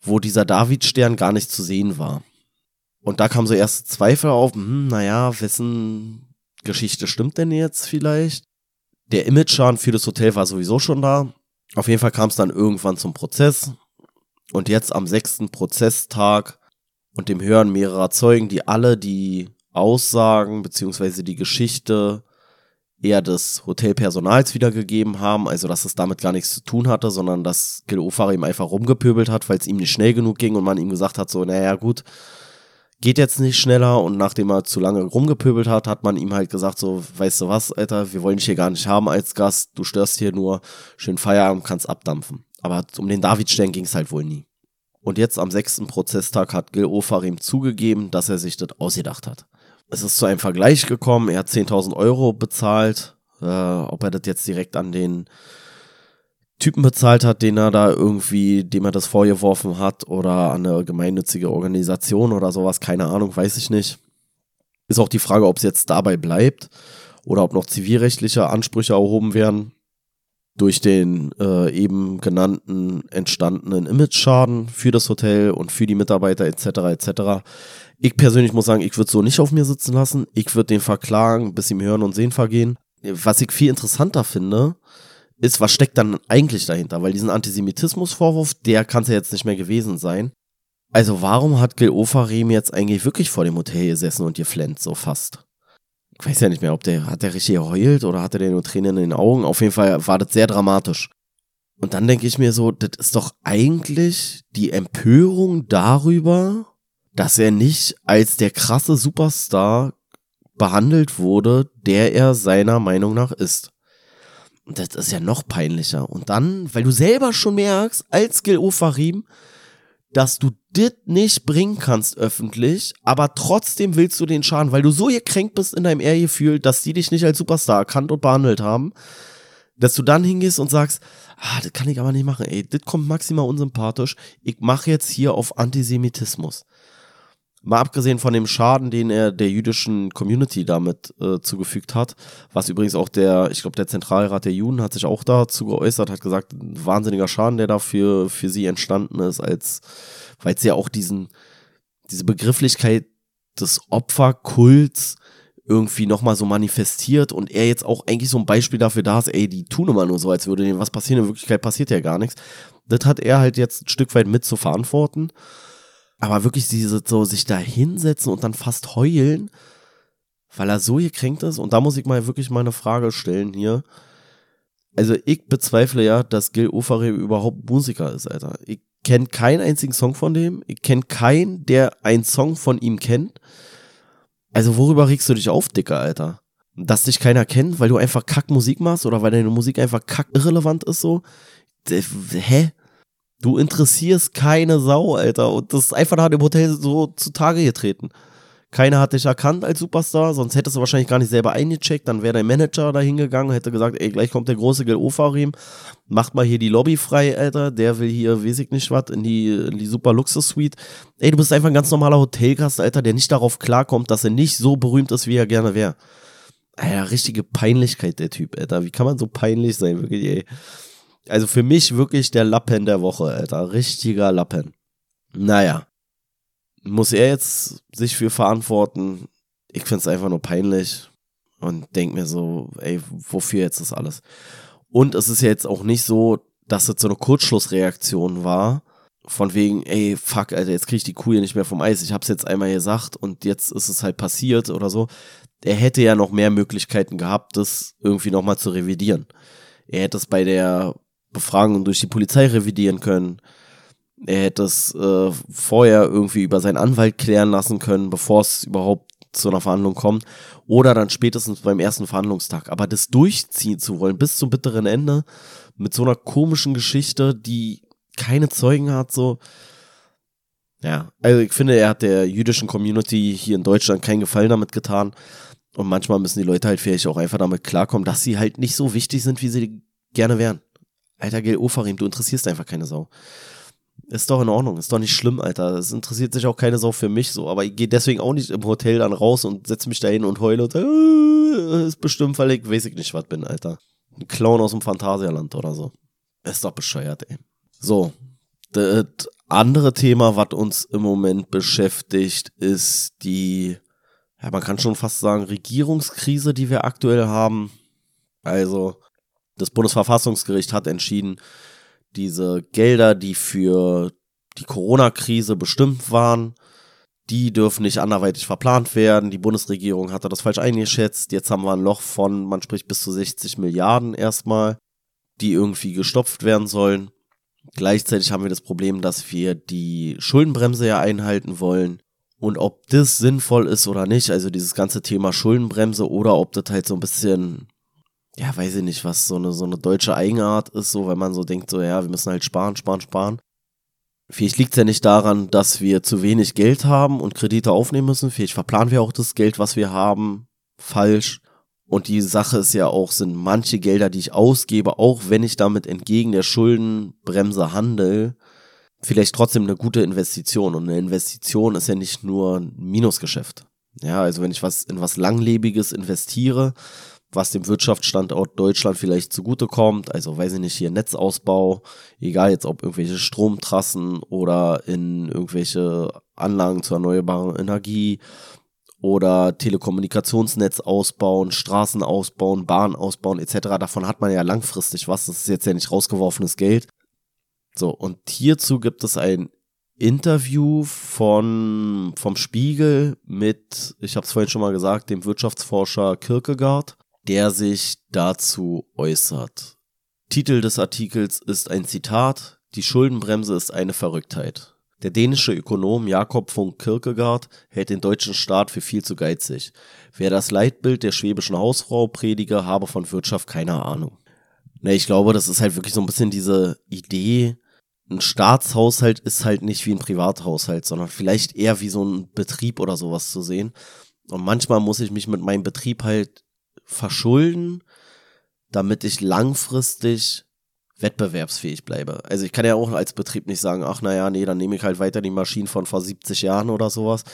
wo dieser Davidstern gar nicht zu sehen war. Und da kam so erste Zweifel auf, hm, naja, wessen Geschichte stimmt denn jetzt vielleicht? Der Image-Schaden für das Hotel war sowieso schon da. Auf jeden Fall kam es dann irgendwann zum Prozess. Und jetzt am sechsten Prozesstag und dem Hören mehrerer Zeugen, die alle die Aussagen beziehungsweise die Geschichte eher des Hotelpersonals wiedergegeben haben, also dass es damit gar nichts zu tun hatte, sondern dass Gil Ofar ihm einfach rumgepöbelt hat, weil es ihm nicht schnell genug ging und man ihm gesagt hat, so, naja gut, geht jetzt nicht schneller und nachdem er zu lange rumgepöbelt hat, hat man ihm halt gesagt, so, weißt du was, Alter, wir wollen dich hier gar nicht haben als Gast, du störst hier nur, schön Feierabend, kannst abdampfen. Aber um den Davidstern ging es halt wohl nie. Und jetzt am sechsten Prozesstag hat Gil Ofarim zugegeben, dass er sich das ausgedacht hat es ist zu einem Vergleich gekommen. Er hat 10.000 Euro bezahlt. Äh, ob er das jetzt direkt an den Typen bezahlt hat, den er da irgendwie, dem er das vorgeworfen hat, oder an eine gemeinnützige Organisation oder sowas, keine Ahnung, weiß ich nicht. Ist auch die Frage, ob es jetzt dabei bleibt oder ob noch zivilrechtliche Ansprüche erhoben werden durch den äh, eben genannten entstandenen Image-Schaden für das Hotel und für die Mitarbeiter etc. etc. Ich persönlich muss sagen, ich würde so nicht auf mir sitzen lassen. Ich würde den verklagen, bis ihm Hören und Sehen vergehen. Was ich viel interessanter finde, ist, was steckt dann eigentlich dahinter? Weil diesen Antisemitismusvorwurf, der kann es ja jetzt nicht mehr gewesen sein. Also warum hat Gil Ofarim jetzt eigentlich wirklich vor dem Hotel gesessen und geflennt, so fast? Ich weiß ja nicht mehr, ob der, hat der richtig geheult oder hatte der nur Tränen in den Augen? Auf jeden Fall war das sehr dramatisch. Und dann denke ich mir so, das ist doch eigentlich die Empörung darüber, dass er nicht als der krasse Superstar behandelt wurde, der er seiner Meinung nach ist. Und das ist ja noch peinlicher. Und dann, weil du selber schon merkst, als Gil Ofarim, dass du das nicht bringen kannst öffentlich, aber trotzdem willst du den Schaden, weil du so gekränkt bist in deinem Ehrgefühl, dass die dich nicht als Superstar erkannt und behandelt haben, dass du dann hingehst und sagst, ah, das kann ich aber nicht machen, ey, das kommt maximal unsympathisch, ich mache jetzt hier auf Antisemitismus. Mal abgesehen von dem Schaden, den er der jüdischen Community damit äh, zugefügt hat, was übrigens auch der, ich glaube, der Zentralrat der Juden hat sich auch dazu geäußert, hat gesagt, wahnsinniger Schaden, der dafür für sie entstanden ist, als weil es ja auch diesen, diese Begrifflichkeit des Opferkults irgendwie nochmal so manifestiert und er jetzt auch eigentlich so ein Beispiel dafür da ist, ey, die tun immer nur so, als würde denen was passieren, in Wirklichkeit passiert ja gar nichts. Das hat er halt jetzt ein Stück weit mit zu verantworten. Aber wirklich diese, so sich da hinsetzen und dann fast heulen, weil er so gekränkt ist. Und da muss ich mal wirklich mal eine Frage stellen hier. Also ich bezweifle ja, dass Gil Ofarim überhaupt Musiker ist, Alter. Ich kenne keinen einzigen Song von dem. Ich kenne keinen, der einen Song von ihm kennt. Also worüber regst du dich auf, Dicker, Alter? Dass dich keiner kennt, weil du einfach kack Musik machst oder weil deine Musik einfach kack irrelevant ist so? Hä? Du interessierst keine Sau, Alter. Und das ist einfach nach dem Hotel so zutage getreten. Keiner hat dich erkannt als Superstar, sonst hättest du wahrscheinlich gar nicht selber eingecheckt. Dann wäre dein Manager da hingegangen, hätte gesagt, ey, gleich kommt der große Gil Ofarim, macht mal hier die Lobby frei, Alter. Der will hier, weiß ich nicht was, in die, in die super Luxus-Suite. Ey, du bist einfach ein ganz normaler Hotelgast, Alter, der nicht darauf klarkommt, dass er nicht so berühmt ist, wie er gerne wäre. Alter, richtige Peinlichkeit, der Typ, Alter. Wie kann man so peinlich sein, wirklich, ey. Also für mich wirklich der Lappen der Woche, Alter. Richtiger Lappen. Naja. Muss er jetzt sich für verantworten? Ich find's einfach nur peinlich und denk mir so, ey, wofür jetzt das alles? Und es ist ja jetzt auch nicht so, dass es so eine Kurzschlussreaktion war, von wegen, ey, fuck, Alter, jetzt krieg ich die Kuh hier nicht mehr vom Eis. Ich hab's jetzt einmal gesagt und jetzt ist es halt passiert oder so. Er hätte ja noch mehr Möglichkeiten gehabt, das irgendwie nochmal zu revidieren. Er hätte es bei der Befragung durch die Polizei revidieren können. Er hätte es äh, vorher irgendwie über seinen Anwalt klären lassen können, bevor es überhaupt zu einer Verhandlung kommt. Oder dann spätestens beim ersten Verhandlungstag. Aber das durchziehen zu wollen bis zum bitteren Ende mit so einer komischen Geschichte, die keine Zeugen hat, so. Ja, also ich finde, er hat der jüdischen Community hier in Deutschland keinen Gefallen damit getan. Und manchmal müssen die Leute halt vielleicht auch einfach damit klarkommen, dass sie halt nicht so wichtig sind, wie sie gerne wären. Alter, Gil Ofarim, du interessierst einfach keine Sau. Ist doch in Ordnung, ist doch nicht schlimm, Alter. Es interessiert sich auch keine Sau für mich so. Aber ich gehe deswegen auch nicht im Hotel dann raus und setze mich da hin und heule und sage, äh, ist bestimmt, weil ich weiß ich nicht, was bin, Alter. Ein Clown aus dem Phantasialand oder so. Ist doch bescheuert, ey. So, das andere Thema, was uns im Moment beschäftigt, ist die, ja, man kann schon fast sagen, Regierungskrise, die wir aktuell haben. Also, das Bundesverfassungsgericht hat entschieden, diese Gelder, die für die Corona-Krise bestimmt waren, die dürfen nicht anderweitig verplant werden. Die Bundesregierung hatte das falsch eingeschätzt. Jetzt haben wir ein Loch von, man spricht bis zu 60 Milliarden erstmal, die irgendwie gestopft werden sollen. Gleichzeitig haben wir das Problem, dass wir die Schuldenbremse ja einhalten wollen. Und ob das sinnvoll ist oder nicht, also dieses ganze Thema Schuldenbremse oder ob das halt so ein bisschen, ja, weiß ich nicht, was so eine, so eine deutsche Eigenart ist, so, wenn man so denkt, so, ja, wir müssen halt sparen, sparen, sparen. Vielleicht liegt es ja nicht daran, dass wir zu wenig Geld haben und Kredite aufnehmen müssen. Vielleicht verplanen wir auch das Geld, was wir haben, falsch. Und die Sache ist ja auch, sind manche Gelder, die ich ausgebe, auch wenn ich damit entgegen der Schuldenbremse handle, vielleicht trotzdem eine gute Investition. Und eine Investition ist ja nicht nur ein Minusgeschäft. Ja, also wenn ich was in was Langlebiges investiere, was dem Wirtschaftsstandort Deutschland vielleicht zugutekommt, also weiß ich nicht, hier Netzausbau, egal jetzt ob irgendwelche Stromtrassen oder in irgendwelche Anlagen zur erneuerbaren Energie oder Telekommunikationsnetz ausbauen, Straßen ausbauen, Bahn ausbauen etc. Davon hat man ja langfristig was. Das ist jetzt ja nicht rausgeworfenes Geld. So, und hierzu gibt es ein Interview von, vom Spiegel mit, ich habe es vorhin schon mal gesagt, dem Wirtschaftsforscher Kierkegaard, der sich dazu äußert. Titel des Artikels ist ein Zitat, die Schuldenbremse ist eine Verrücktheit. Der dänische Ökonom Jakob von Kierkegaard hält den deutschen Staat für viel zu geizig. Wer das Leitbild der schwäbischen Hausfrau predige, habe von Wirtschaft keine Ahnung. Ne, ich glaube, das ist halt wirklich so ein bisschen diese Idee, ein Staatshaushalt ist halt nicht wie ein Privathaushalt, sondern vielleicht eher wie so ein Betrieb oder sowas zu sehen. Und manchmal muss ich mich mit meinem Betrieb halt verschulden, damit ich langfristig wettbewerbsfähig bleibe. Also ich kann ja auch als Betrieb nicht sagen, ach naja, nee, dann nehme ich halt weiter die Maschinen von vor 70 Jahren oder sowas.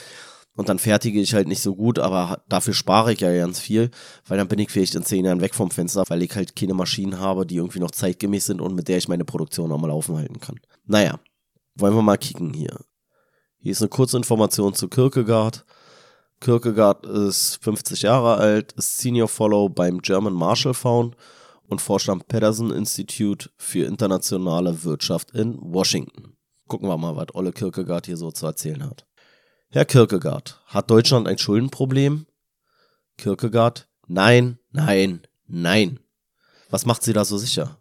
Und dann fertige ich halt nicht so gut, aber dafür spare ich ja ganz viel, weil dann bin ich vielleicht in zehn Jahren weg vom Fenster, weil ich halt keine Maschinen habe, die irgendwie noch zeitgemäß sind und mit der ich meine Produktion nochmal laufen halten kann. Naja, wollen wir mal kicken hier. Hier ist eine kurze Information zu Kierkegaard. Kierkegaard ist 50 Jahre alt, ist Senior Follow beim German Marshall Fund und forscht am Peterson Institute für internationale Wirtschaft in Washington. Gucken wir mal, was Olle Kierkegaard hier so zu erzählen hat. Herr Kierkegaard, hat Deutschland ein Schuldenproblem? Kierkegaard, nein, nein, nein. Was macht Sie da so sicher?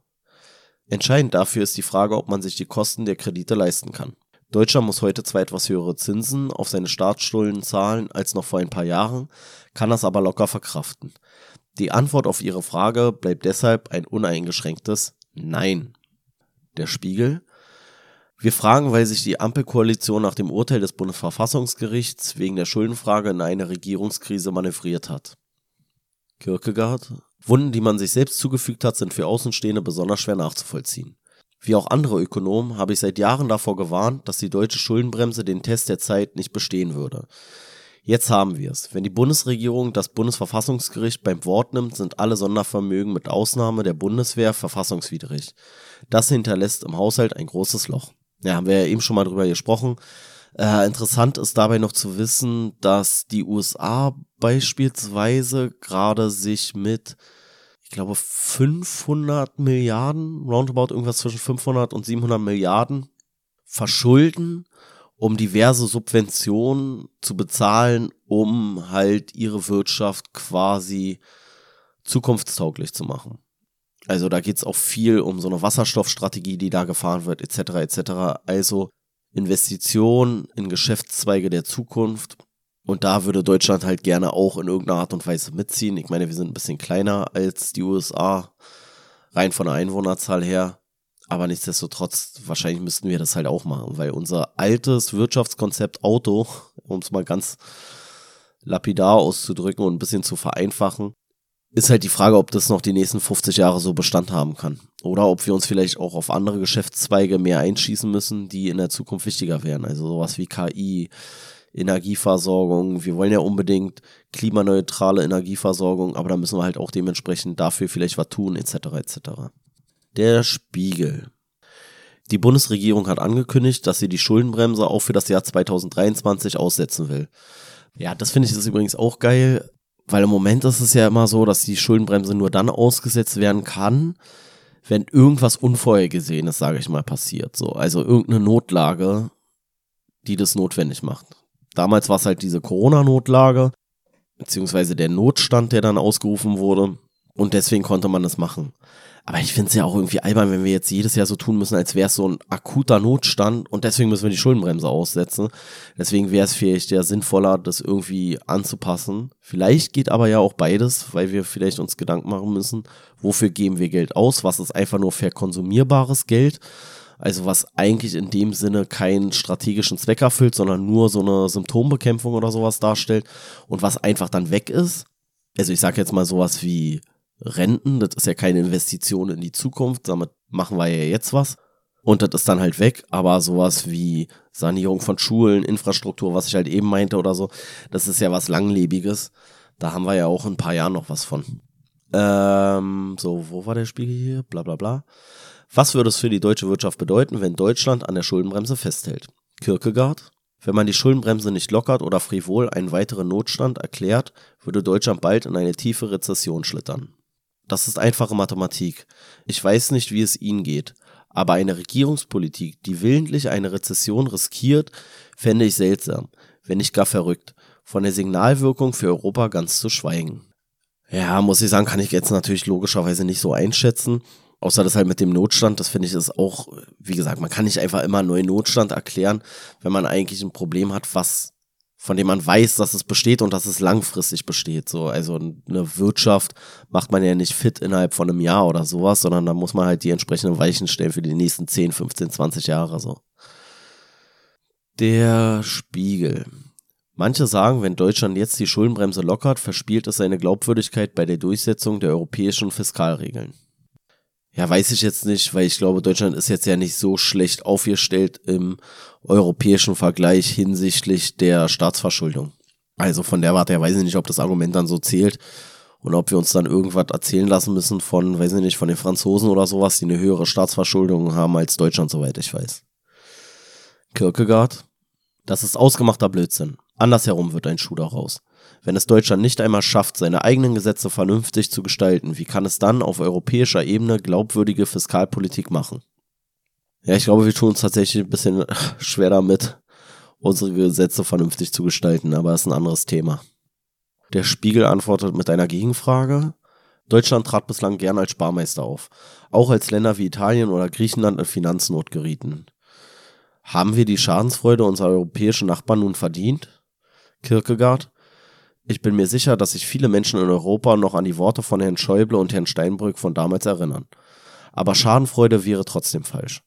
Entscheidend dafür ist die Frage, ob man sich die Kosten der Kredite leisten kann. Deutschland muss heute zwar etwas höhere Zinsen auf seine Staatsschulden zahlen als noch vor ein paar Jahren, kann das aber locker verkraften. Die Antwort auf Ihre Frage bleibt deshalb ein uneingeschränktes Nein. Der Spiegel. Wir fragen, weil sich die Ampelkoalition nach dem Urteil des Bundesverfassungsgerichts wegen der Schuldenfrage in eine Regierungskrise manövriert hat. Kierkegaard. Wunden, die man sich selbst zugefügt hat, sind für Außenstehende besonders schwer nachzuvollziehen. Wie auch andere Ökonomen habe ich seit Jahren davor gewarnt, dass die deutsche Schuldenbremse den Test der Zeit nicht bestehen würde. Jetzt haben wir es. Wenn die Bundesregierung das Bundesverfassungsgericht beim Wort nimmt, sind alle Sondervermögen mit Ausnahme der Bundeswehr verfassungswidrig. Das hinterlässt im Haushalt ein großes Loch. Ja, haben wir ja eben schon mal drüber gesprochen. Äh, interessant ist dabei noch zu wissen, dass die USA beispielsweise gerade sich mit, glaube, 500 Milliarden, roundabout irgendwas zwischen 500 und 700 Milliarden verschulden, um diverse Subventionen zu bezahlen, um halt ihre Wirtschaft quasi zukunftstauglich zu machen. Also da geht's auch viel um so eine Wasserstoffstrategie, die da gefahren wird, etc. etc. Also Investitionen in Geschäftszweige der Zukunft. Und da würde Deutschland halt gerne auch in irgendeiner Art und Weise mitziehen. Ich meine, wir sind ein bisschen kleiner als die USA, rein von der Einwohnerzahl her. Aber nichtsdestotrotz, wahrscheinlich müssten wir das halt auch machen, weil unser altes Wirtschaftskonzept Auto, um es mal ganz lapidar auszudrücken und ein bisschen zu vereinfachen, ist halt die Frage, ob das noch die nächsten 50 Jahre so Bestand haben kann. Oder ob wir uns vielleicht auch auf andere Geschäftszweige mehr einschießen müssen, die in der Zukunft wichtiger werden. Also sowas wie KI, Energieversorgung. Wir wollen ja unbedingt klimaneutrale Energieversorgung, aber da müssen wir halt auch dementsprechend dafür vielleicht was tun, etc. etc. Der Spiegel. Die Bundesregierung hat angekündigt, dass sie die Schuldenbremse auch für das Jahr 2023 aussetzen will. Ja, das finde ich ist übrigens auch geil. Weil im Moment ist es ja immer so, dass die Schuldenbremse nur dann ausgesetzt werden kann, wenn irgendwas Unvorhergesehenes, sage ich mal, passiert. So, also irgendeine Notlage, die das notwendig macht. Damals war es halt diese Corona-Notlage, beziehungsweise der Notstand, der dann ausgerufen wurde. Und deswegen konnte man das machen. Aber ich finde es ja auch irgendwie albern, wenn wir jetzt jedes Jahr so tun müssen, als wäre es so ein akuter Notstand und deswegen müssen wir die Schuldenbremse aussetzen. Deswegen wäre es vielleicht ja sinnvoller, das irgendwie anzupassen. Vielleicht geht aber ja auch beides, weil wir vielleicht uns Gedanken machen müssen, wofür geben wir Geld aus, was ist einfach nur verkonsumierbares Geld. Also was eigentlich in dem Sinne keinen strategischen Zweck erfüllt, sondern nur so eine Symptombekämpfung oder sowas darstellt und was einfach dann weg ist. Also ich sage jetzt mal sowas wie Renten, das ist ja keine Investition in die Zukunft, damit machen wir ja jetzt was. Und das ist dann halt weg, aber sowas wie Sanierung von Schulen, Infrastruktur, was ich halt eben meinte oder so, das ist ja was Langlebiges. Da haben wir ja auch in ein paar Jahren noch was von. Ähm, so, wo war der Spiegel hier? Bla bla bla. Was würde es für die deutsche Wirtschaft bedeuten, wenn Deutschland an der Schuldenbremse festhält? Kierkegaard? Wenn man die Schuldenbremse nicht lockert oder frivol einen weiteren Notstand erklärt, würde Deutschland bald in eine tiefe Rezession schlittern. Das ist einfache Mathematik. Ich weiß nicht, wie es Ihnen geht. Aber eine Regierungspolitik, die willentlich eine Rezession riskiert, fände ich seltsam, wenn nicht gar verrückt. Von der Signalwirkung für Europa ganz zu schweigen. Ja, muss ich sagen, kann ich jetzt natürlich logischerweise nicht so einschätzen. Außer das halt mit dem Notstand, das finde ich ist auch, wie gesagt, man kann nicht einfach immer neuen Notstand erklären, wenn man eigentlich ein Problem hat, was von dem man weiß, dass es besteht und dass es langfristig besteht. So, also eine Wirtschaft macht man ja nicht fit innerhalb von einem Jahr oder sowas, sondern da muss man halt die entsprechenden Weichen stellen für die nächsten 10, 15, 20 Jahre so. Der Spiegel. Manche sagen, wenn Deutschland jetzt die Schuldenbremse lockert, verspielt es seine Glaubwürdigkeit bei der Durchsetzung der europäischen Fiskalregeln. Ja, weiß ich jetzt nicht, weil ich glaube, Deutschland ist jetzt ja nicht so schlecht aufgestellt im europäischen Vergleich hinsichtlich der Staatsverschuldung. Also von der Warte her weiß ich nicht, ob das Argument dann so zählt und ob wir uns dann irgendwas erzählen lassen müssen von, weiß ich nicht, von den Franzosen oder sowas, die eine höhere Staatsverschuldung haben als Deutschland, soweit ich weiß. Kierkegaard, das ist ausgemachter Blödsinn. Andersherum wird ein Schuh daraus. Wenn es Deutschland nicht einmal schafft, seine eigenen Gesetze vernünftig zu gestalten, wie kann es dann auf europäischer Ebene glaubwürdige Fiskalpolitik machen? Ja, ich glaube, wir tun uns tatsächlich ein bisschen schwer damit, unsere Gesetze vernünftig zu gestalten, aber das ist ein anderes Thema. Der Spiegel antwortet mit einer Gegenfrage. Deutschland trat bislang gern als Sparmeister auf, auch als Länder wie Italien oder Griechenland in Finanznot gerieten. Haben wir die Schadensfreude unserer europäischen Nachbarn nun verdient? Kierkegaard, ich bin mir sicher, dass sich viele Menschen in Europa noch an die Worte von Herrn Schäuble und Herrn Steinbrück von damals erinnern. Aber Schadenfreude wäre trotzdem falsch.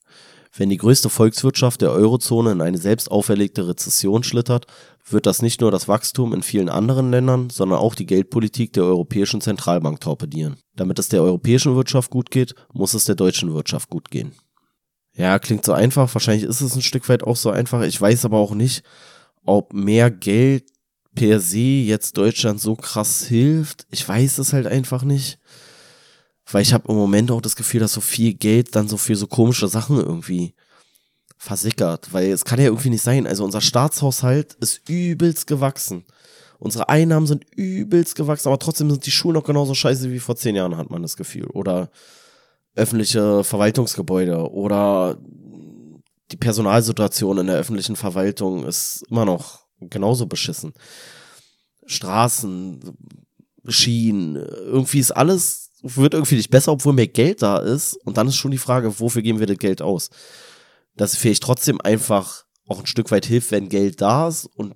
Wenn die größte Volkswirtschaft der Eurozone in eine selbst auferlegte Rezession schlittert, wird das nicht nur das Wachstum in vielen anderen Ländern, sondern auch die Geldpolitik der Europäischen Zentralbank torpedieren. Damit es der europäischen Wirtschaft gut geht, muss es der deutschen Wirtschaft gut gehen. Ja, klingt so einfach. Wahrscheinlich ist es ein Stück weit auch so einfach. Ich weiß aber auch nicht, ob mehr Geld per se jetzt Deutschland so krass hilft. Ich weiß es halt einfach nicht. Weil ich habe im Moment auch das Gefühl, dass so viel Geld dann so für so komische Sachen irgendwie versickert. Weil es kann ja irgendwie nicht sein. Also unser Staatshaushalt ist übelst gewachsen. Unsere Einnahmen sind übelst gewachsen, aber trotzdem sind die Schulen noch genauso scheiße wie vor zehn Jahren, hat man das Gefühl. Oder öffentliche Verwaltungsgebäude oder die Personalsituation in der öffentlichen Verwaltung ist immer noch genauso beschissen. Straßen, Schienen, irgendwie ist alles, wird irgendwie nicht besser, obwohl mehr Geld da ist. Und dann ist schon die Frage, wofür geben wir das Geld aus? Dass vielleicht trotzdem einfach auch ein Stück weit hilft, wenn Geld da ist und,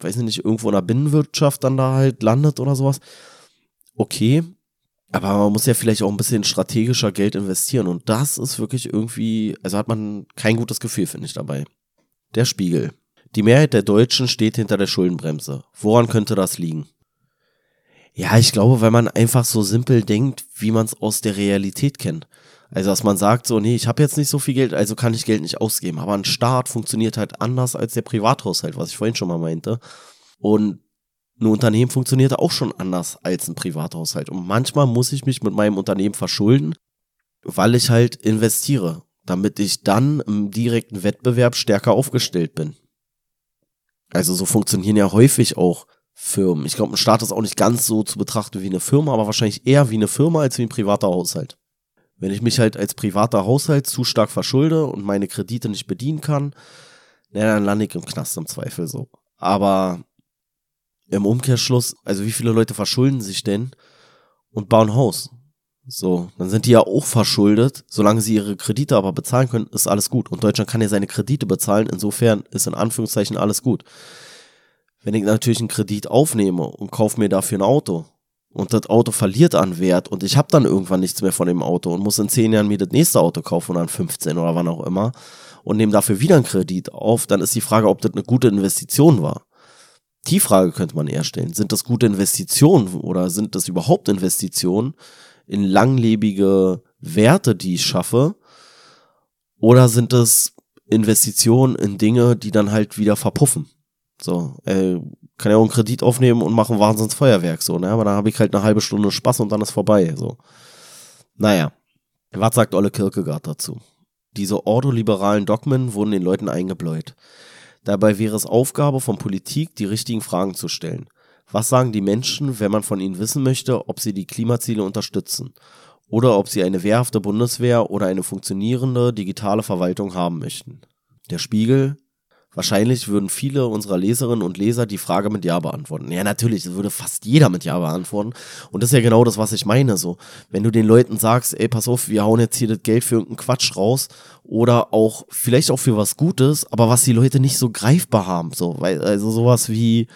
weiß nicht, irgendwo in der Binnenwirtschaft dann da halt landet oder sowas. Okay. Aber man muss ja vielleicht auch ein bisschen strategischer Geld investieren. Und das ist wirklich irgendwie, also hat man kein gutes Gefühl, finde ich dabei. Der Spiegel. Die Mehrheit der Deutschen steht hinter der Schuldenbremse. Woran könnte das liegen? Ja, ich glaube, weil man einfach so simpel denkt, wie man es aus der Realität kennt. Also, dass man sagt so, nee, ich habe jetzt nicht so viel Geld, also kann ich Geld nicht ausgeben. Aber ein Staat funktioniert halt anders als der Privathaushalt, was ich vorhin schon mal meinte. Und ein Unternehmen funktioniert auch schon anders als ein Privathaushalt. Und manchmal muss ich mich mit meinem Unternehmen verschulden, weil ich halt investiere, damit ich dann im direkten Wettbewerb stärker aufgestellt bin. Also so funktionieren ja häufig auch Firmen. Ich glaube, ein Staat ist auch nicht ganz so zu betrachten wie eine Firma, aber wahrscheinlich eher wie eine Firma als wie ein privater Haushalt. Wenn ich mich halt als privater Haushalt zu stark verschulde und meine Kredite nicht bedienen kann, na, dann lande ich im Knast im Zweifel so. Aber im Umkehrschluss, also wie viele Leute verschulden sich denn und bauen Haus? So, dann sind die ja auch verschuldet. Solange sie ihre Kredite aber bezahlen können, ist alles gut. Und Deutschland kann ja seine Kredite bezahlen. Insofern ist in Anführungszeichen alles gut. Wenn ich natürlich einen Kredit aufnehme und kaufe mir dafür ein Auto und das Auto verliert an Wert und ich habe dann irgendwann nichts mehr von dem Auto und muss in zehn Jahren mir das nächste Auto kaufen oder in 15 oder wann auch immer und nehme dafür wieder einen Kredit auf, dann ist die Frage, ob das eine gute Investition war. Die Frage könnte man eher stellen. Sind das gute Investitionen oder sind das überhaupt Investitionen? In langlebige Werte, die ich schaffe? Oder sind es Investitionen in Dinge, die dann halt wieder verpuffen? So, äh, kann ja auch einen Kredit aufnehmen und machen Wahnsinnsfeuerwerk, so, ne? Aber dann habe ich halt eine halbe Stunde Spaß und dann ist vorbei, so. Naja. Was sagt Olle Kierkegaard dazu? Diese ordoliberalen Dogmen wurden den Leuten eingebläut. Dabei wäre es Aufgabe von Politik, die richtigen Fragen zu stellen. Was sagen die Menschen, wenn man von ihnen wissen möchte, ob sie die Klimaziele unterstützen oder ob sie eine wehrhafte Bundeswehr oder eine funktionierende digitale Verwaltung haben möchten? Der Spiegel. Wahrscheinlich würden viele unserer Leserinnen und Leser die Frage mit Ja beantworten. Ja, natürlich, das würde fast jeder mit Ja beantworten. Und das ist ja genau das, was ich meine. So, wenn du den Leuten sagst, ey, pass auf, wir hauen jetzt hier das Geld für irgendeinen Quatsch raus oder auch vielleicht auch für was Gutes, aber was die Leute nicht so greifbar haben. So, weil, also sowas wie,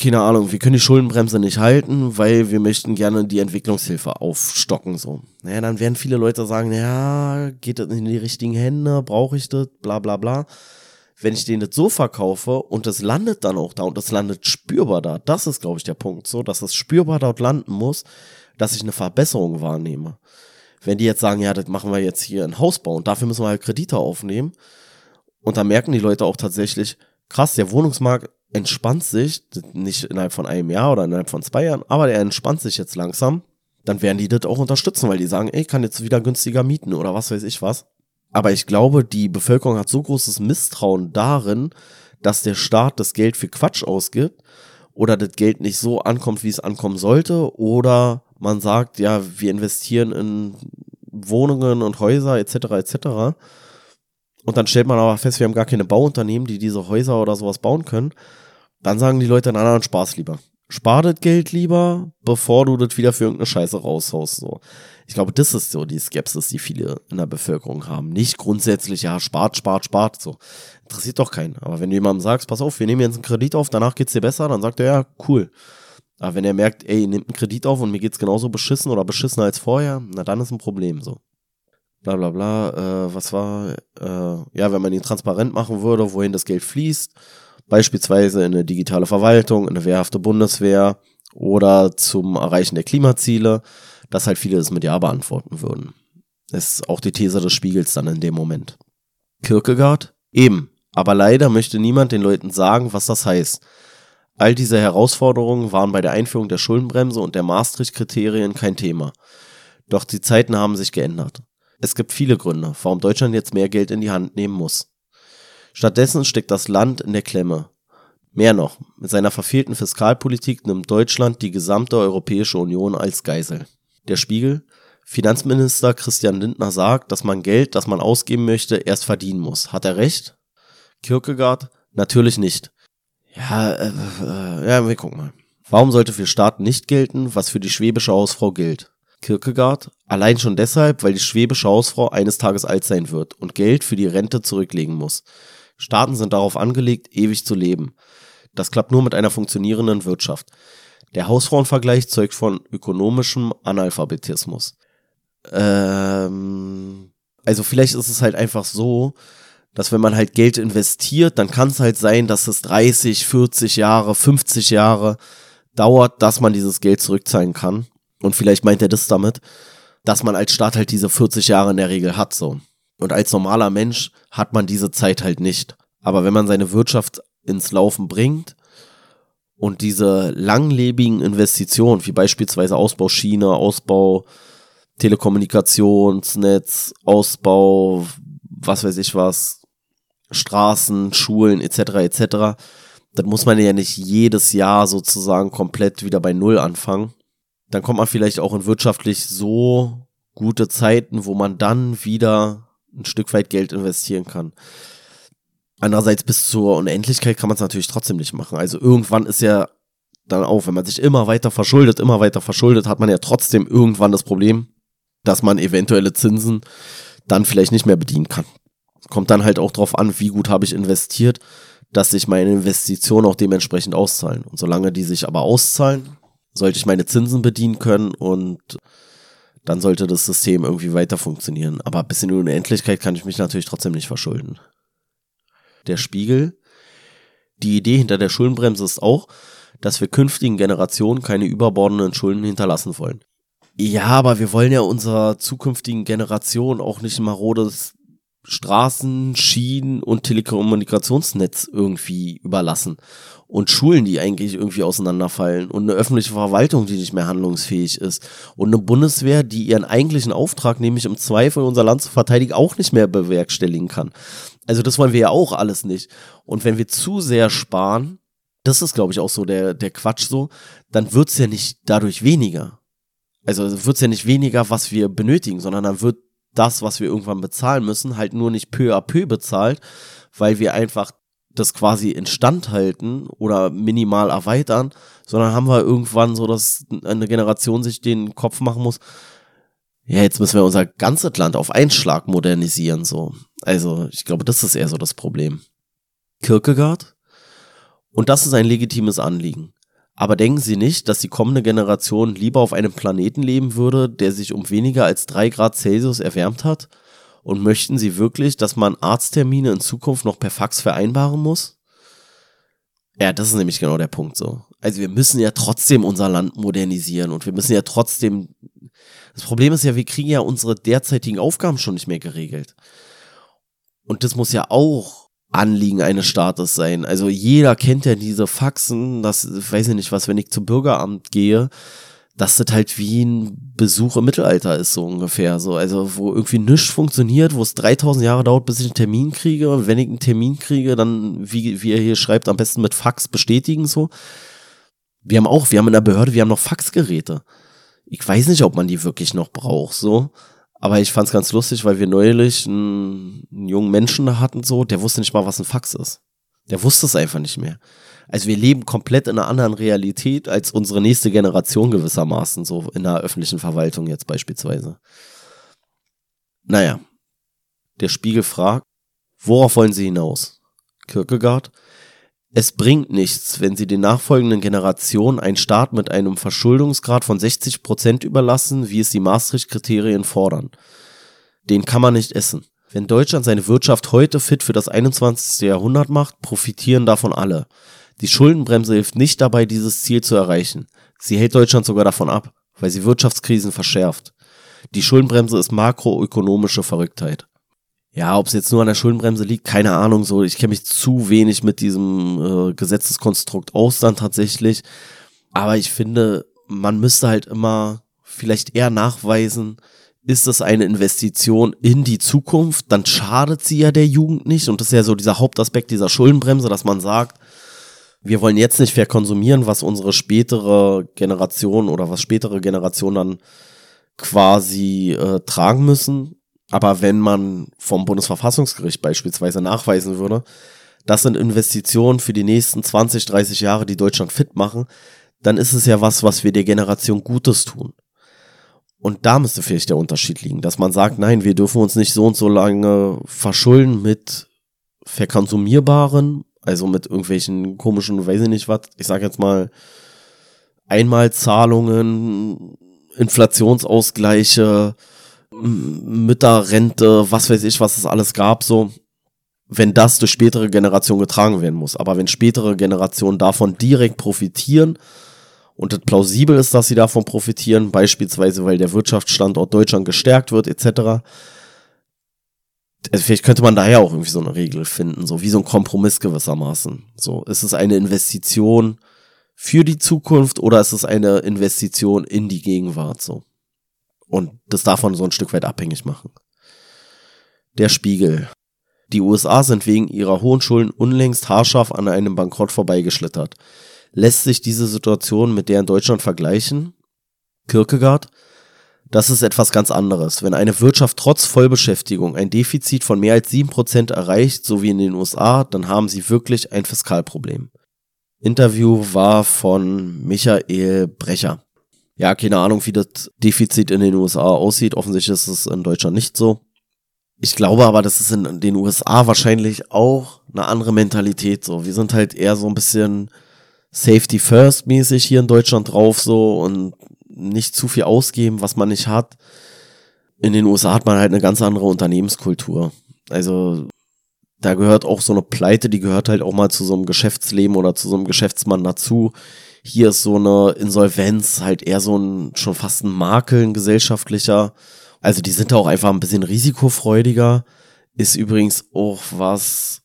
keine Ahnung, wir können die Schuldenbremse nicht halten, weil wir möchten gerne die Entwicklungshilfe aufstocken, so. Naja, dann werden viele Leute sagen, ja, geht das in die richtigen Hände, brauche ich das, bla, bla, bla. Wenn ich denen das so verkaufe und das landet dann auch da und das landet spürbar da, das ist, glaube ich, der Punkt, so, dass es spürbar dort landen muss, dass ich eine Verbesserung wahrnehme. Wenn die jetzt sagen, ja, das machen wir jetzt hier ein Haus bauen, dafür müssen wir halt Kredite aufnehmen. Und da merken die Leute auch tatsächlich, krass, der Wohnungsmarkt entspannt sich, nicht innerhalb von einem Jahr oder innerhalb von zwei Jahren, aber der entspannt sich jetzt langsam, dann werden die das auch unterstützen, weil die sagen, ey, kann jetzt wieder günstiger mieten oder was weiß ich was. Aber ich glaube, die Bevölkerung hat so großes Misstrauen darin, dass der Staat das Geld für Quatsch ausgibt oder das Geld nicht so ankommt, wie es ankommen sollte oder man sagt, ja, wir investieren in Wohnungen und Häuser etc. etc. Und dann stellt man aber fest, wir haben gar keine Bauunternehmen, die diese Häuser oder sowas bauen können. Dann sagen die Leute, na, dann Spaß lieber. Spar das Geld lieber, bevor du das wieder für irgendeine Scheiße raushaust. So. Ich glaube, das ist so die Skepsis, die viele in der Bevölkerung haben. Nicht grundsätzlich, ja, spart, spart, spart. So. Interessiert doch keinen. Aber wenn du jemandem sagst, pass auf, wir nehmen jetzt einen Kredit auf, danach geht's dir besser, dann sagt er, ja, cool. Aber wenn er merkt, ey, nimmt einen Kredit auf und mir geht's genauso beschissen oder beschissener als vorher, na dann ist ein Problem so bla bla bla, äh, was war, äh, ja, wenn man ihn transparent machen würde, wohin das Geld fließt, beispielsweise in eine digitale Verwaltung, in eine wehrhafte Bundeswehr oder zum Erreichen der Klimaziele, dass halt viele das mit Ja beantworten würden. Das ist auch die These des Spiegels dann in dem Moment. Kierkegaard? Eben. Aber leider möchte niemand den Leuten sagen, was das heißt. All diese Herausforderungen waren bei der Einführung der Schuldenbremse und der Maastricht-Kriterien kein Thema. Doch die Zeiten haben sich geändert. Es gibt viele Gründe, warum Deutschland jetzt mehr Geld in die Hand nehmen muss. Stattdessen steckt das Land in der Klemme. Mehr noch, mit seiner verfehlten Fiskalpolitik nimmt Deutschland die gesamte Europäische Union als Geisel. Der Spiegel, Finanzminister Christian Lindner sagt, dass man Geld, das man ausgeben möchte, erst verdienen muss. Hat er recht? Kierkegaard, natürlich nicht. Ja, äh, äh, ja, wir gucken mal. Warum sollte für Staaten nicht gelten, was für die schwäbische Hausfrau gilt? Kierkegaard, allein schon deshalb, weil die schwäbische Hausfrau eines Tages alt sein wird und Geld für die Rente zurücklegen muss. Staaten sind darauf angelegt, ewig zu leben. Das klappt nur mit einer funktionierenden Wirtschaft. Der Hausfrauenvergleich zeugt von ökonomischem Analphabetismus. Ähm, also vielleicht ist es halt einfach so, dass wenn man halt Geld investiert, dann kann es halt sein, dass es 30, 40 Jahre, 50 Jahre dauert, dass man dieses Geld zurückzahlen kann. Und vielleicht meint er das damit, dass man als Staat halt diese 40 Jahre in der Regel hat, so. Und als normaler Mensch hat man diese Zeit halt nicht. Aber wenn man seine Wirtschaft ins Laufen bringt und diese langlebigen Investitionen, wie beispielsweise Ausbau Schiene, Ausbau Telekommunikationsnetz, Ausbau, was weiß ich was, Straßen, Schulen etc. etc., dann muss man ja nicht jedes Jahr sozusagen komplett wieder bei Null anfangen. Dann kommt man vielleicht auch in wirtschaftlich so gute Zeiten, wo man dann wieder ein Stück weit Geld investieren kann. Andererseits bis zur Unendlichkeit kann man es natürlich trotzdem nicht machen. Also irgendwann ist ja dann auch, wenn man sich immer weiter verschuldet, immer weiter verschuldet, hat man ja trotzdem irgendwann das Problem, dass man eventuelle Zinsen dann vielleicht nicht mehr bedienen kann. Kommt dann halt auch drauf an, wie gut habe ich investiert, dass sich meine Investitionen auch dementsprechend auszahlen. Und solange die sich aber auszahlen, sollte ich meine Zinsen bedienen können und dann sollte das System irgendwie weiter funktionieren. Aber bis in die Unendlichkeit kann ich mich natürlich trotzdem nicht verschulden. Der Spiegel. Die Idee hinter der Schuldenbremse ist auch, dass wir künftigen Generationen keine überbordenden Schulden hinterlassen wollen. Ja, aber wir wollen ja unserer zukünftigen Generation auch nicht ein marodes Straßen, Schienen und Telekommunikationsnetz irgendwie überlassen. Und Schulen, die eigentlich irgendwie auseinanderfallen. Und eine öffentliche Verwaltung, die nicht mehr handlungsfähig ist. Und eine Bundeswehr, die ihren eigentlichen Auftrag, nämlich im Zweifel unser Land zu verteidigen, auch nicht mehr bewerkstelligen kann. Also das wollen wir ja auch alles nicht. Und wenn wir zu sehr sparen, das ist, glaube ich, auch so der, der Quatsch so, dann wird's ja nicht dadurch weniger. Also wird es ja nicht weniger, was wir benötigen, sondern dann wird das, was wir irgendwann bezahlen müssen, halt nur nicht peu à peu bezahlt, weil wir einfach das quasi instand halten oder minimal erweitern, sondern haben wir irgendwann so, dass eine Generation sich den Kopf machen muss, ja, jetzt müssen wir unser ganzes Land auf einen Schlag modernisieren, so. Also, ich glaube, das ist eher so das Problem. Kierkegaard? Und das ist ein legitimes Anliegen. Aber denken Sie nicht, dass die kommende Generation lieber auf einem Planeten leben würde, der sich um weniger als drei Grad Celsius erwärmt hat? Und möchten Sie wirklich, dass man Arzttermine in Zukunft noch per Fax vereinbaren muss? Ja, das ist nämlich genau der Punkt so. Also wir müssen ja trotzdem unser Land modernisieren und wir müssen ja trotzdem. Das Problem ist ja, wir kriegen ja unsere derzeitigen Aufgaben schon nicht mehr geregelt. Und das muss ja auch Anliegen eines Staates sein. Also jeder kennt ja diese Faxen, das weiß ich nicht was, wenn ich zum Bürgeramt gehe, dass das halt wie ein Besuch im Mittelalter ist, so ungefähr. So, also wo irgendwie nichts funktioniert, wo es 3000 Jahre dauert, bis ich einen Termin kriege. Und wenn ich einen Termin kriege, dann, wie, wie er hier schreibt, am besten mit Fax bestätigen, so. Wir haben auch, wir haben in der Behörde, wir haben noch Faxgeräte. Ich weiß nicht, ob man die wirklich noch braucht, so. Aber ich fand's ganz lustig, weil wir neulich einen, einen jungen Menschen da hatten, so, der wusste nicht mal, was ein Fax ist. Der wusste es einfach nicht mehr. Also wir leben komplett in einer anderen Realität als unsere nächste Generation gewissermaßen, so in der öffentlichen Verwaltung jetzt beispielsweise. Naja, der Spiegel fragt, worauf wollen Sie hinaus? Kierkegaard, es bringt nichts, wenn sie den nachfolgenden Generationen einen Staat mit einem Verschuldungsgrad von 60 Prozent überlassen, wie es die Maastricht-Kriterien fordern. Den kann man nicht essen. Wenn Deutschland seine Wirtschaft heute fit für das 21. Jahrhundert macht, profitieren davon alle. Die Schuldenbremse hilft nicht dabei, dieses Ziel zu erreichen. Sie hält Deutschland sogar davon ab, weil sie Wirtschaftskrisen verschärft. Die Schuldenbremse ist makroökonomische Verrücktheit. Ja, ob es jetzt nur an der Schuldenbremse liegt, keine Ahnung. So, ich kenne mich zu wenig mit diesem äh, Gesetzeskonstrukt aus dann tatsächlich. Aber ich finde, man müsste halt immer vielleicht eher nachweisen, ist das eine Investition in die Zukunft, dann schadet sie ja der Jugend nicht. Und das ist ja so dieser Hauptaspekt dieser Schuldenbremse, dass man sagt, wir wollen jetzt nicht verkonsumieren, was unsere spätere Generation oder was spätere Generationen dann quasi äh, tragen müssen. Aber wenn man vom Bundesverfassungsgericht beispielsweise nachweisen würde, das sind Investitionen für die nächsten 20, 30 Jahre, die Deutschland fit machen, dann ist es ja was, was wir der Generation Gutes tun. Und da müsste vielleicht der Unterschied liegen, dass man sagt, nein, wir dürfen uns nicht so und so lange verschulden mit verkonsumierbaren, also mit irgendwelchen komischen, weiß ich nicht was, ich sag jetzt mal Einmalzahlungen, Inflationsausgleiche, Mütterrente, was weiß ich, was es alles gab, so, wenn das durch spätere Generationen getragen werden muss. Aber wenn spätere Generationen davon direkt profitieren und es plausibel ist, dass sie davon profitieren, beispielsweise weil der Wirtschaftsstandort Deutschland gestärkt wird, etc., also vielleicht könnte man daher auch irgendwie so eine Regel finden, so wie so ein Kompromiss gewissermaßen. So, ist es eine Investition für die Zukunft oder ist es eine Investition in die Gegenwart, so? Und das man so ein Stück weit abhängig machen. Der Spiegel. Die USA sind wegen ihrer hohen Schulden unlängst haarscharf an einem Bankrott vorbeigeschlittert. Lässt sich diese Situation mit der in Deutschland vergleichen? Kierkegaard? Das ist etwas ganz anderes. Wenn eine Wirtschaft trotz Vollbeschäftigung ein Defizit von mehr als 7% erreicht, so wie in den USA, dann haben sie wirklich ein Fiskalproblem. Interview war von Michael Brecher. Ja, keine Ahnung, wie das Defizit in den USA aussieht. Offensichtlich ist es in Deutschland nicht so. Ich glaube aber, das ist in den USA wahrscheinlich auch eine andere Mentalität so. Wir sind halt eher so ein bisschen Safety First mäßig hier in Deutschland drauf so und nicht zu viel ausgeben, was man nicht hat. In den USA hat man halt eine ganz andere Unternehmenskultur. Also da gehört auch so eine Pleite, die gehört halt auch mal zu so einem Geschäftsleben oder zu so einem Geschäftsmann dazu. Hier ist so eine Insolvenz halt eher so ein, schon fast ein Makel, ein gesellschaftlicher. Also die sind da auch einfach ein bisschen risikofreudiger. Ist übrigens auch was,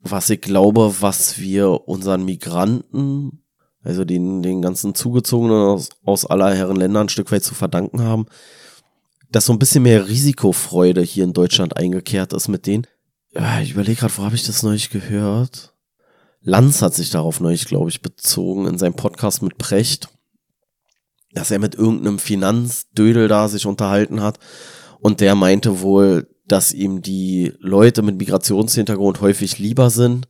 was ich glaube, was wir unseren Migranten also den, den ganzen Zugezogenen aus, aus aller Herren Länder ein Stück weit zu verdanken haben, dass so ein bisschen mehr Risikofreude hier in Deutschland eingekehrt ist mit denen. Ja, ich überlege gerade, wo habe ich das neulich gehört? Lanz hat sich darauf neulich, glaube ich, bezogen in seinem Podcast mit Precht, dass er mit irgendeinem Finanzdödel da sich unterhalten hat und der meinte wohl, dass ihm die Leute mit Migrationshintergrund häufig lieber sind,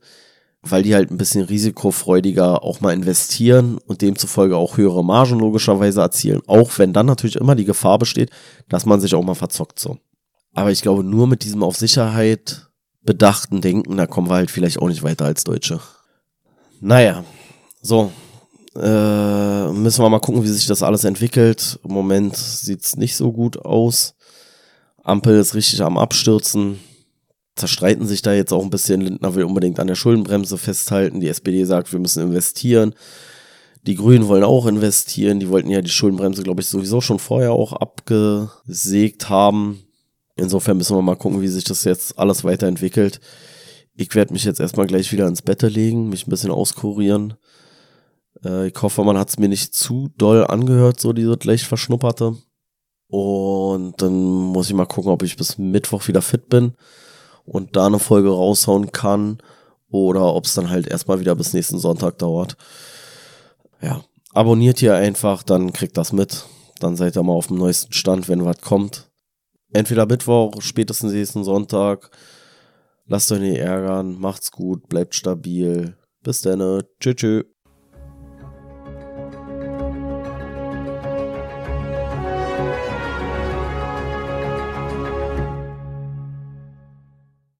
weil die halt ein bisschen risikofreudiger auch mal investieren und demzufolge auch höhere Margen logischerweise erzielen, auch wenn dann natürlich immer die Gefahr besteht, dass man sich auch mal verzockt so. Aber ich glaube, nur mit diesem auf Sicherheit bedachten Denken, da kommen wir halt vielleicht auch nicht weiter als Deutsche. Naja, so. Äh, müssen wir mal gucken, wie sich das alles entwickelt. Im Moment sieht's nicht so gut aus. Ampel ist richtig am Abstürzen zerstreiten sich da jetzt auch ein bisschen. Lindner will unbedingt an der Schuldenbremse festhalten. Die SPD sagt, wir müssen investieren. Die Grünen wollen auch investieren. Die wollten ja die Schuldenbremse, glaube ich, sowieso schon vorher auch abgesägt haben. Insofern müssen wir mal gucken, wie sich das jetzt alles weiterentwickelt. Ich werde mich jetzt erstmal gleich wieder ins Bett legen, mich ein bisschen auskurieren. Äh, ich hoffe, man hat es mir nicht zu doll angehört, so diese leicht verschnupperte. Und dann muss ich mal gucken, ob ich bis Mittwoch wieder fit bin und da eine Folge raushauen kann oder ob es dann halt erstmal wieder bis nächsten Sonntag dauert. Ja, abonniert hier einfach, dann kriegt das mit. Dann seid ihr mal auf dem neuesten Stand, wenn was kommt. Entweder Mittwoch, spätestens nächsten Sonntag. Lasst euch nicht ärgern, macht's gut, bleibt stabil. Bis dann, tschüss. tschüss.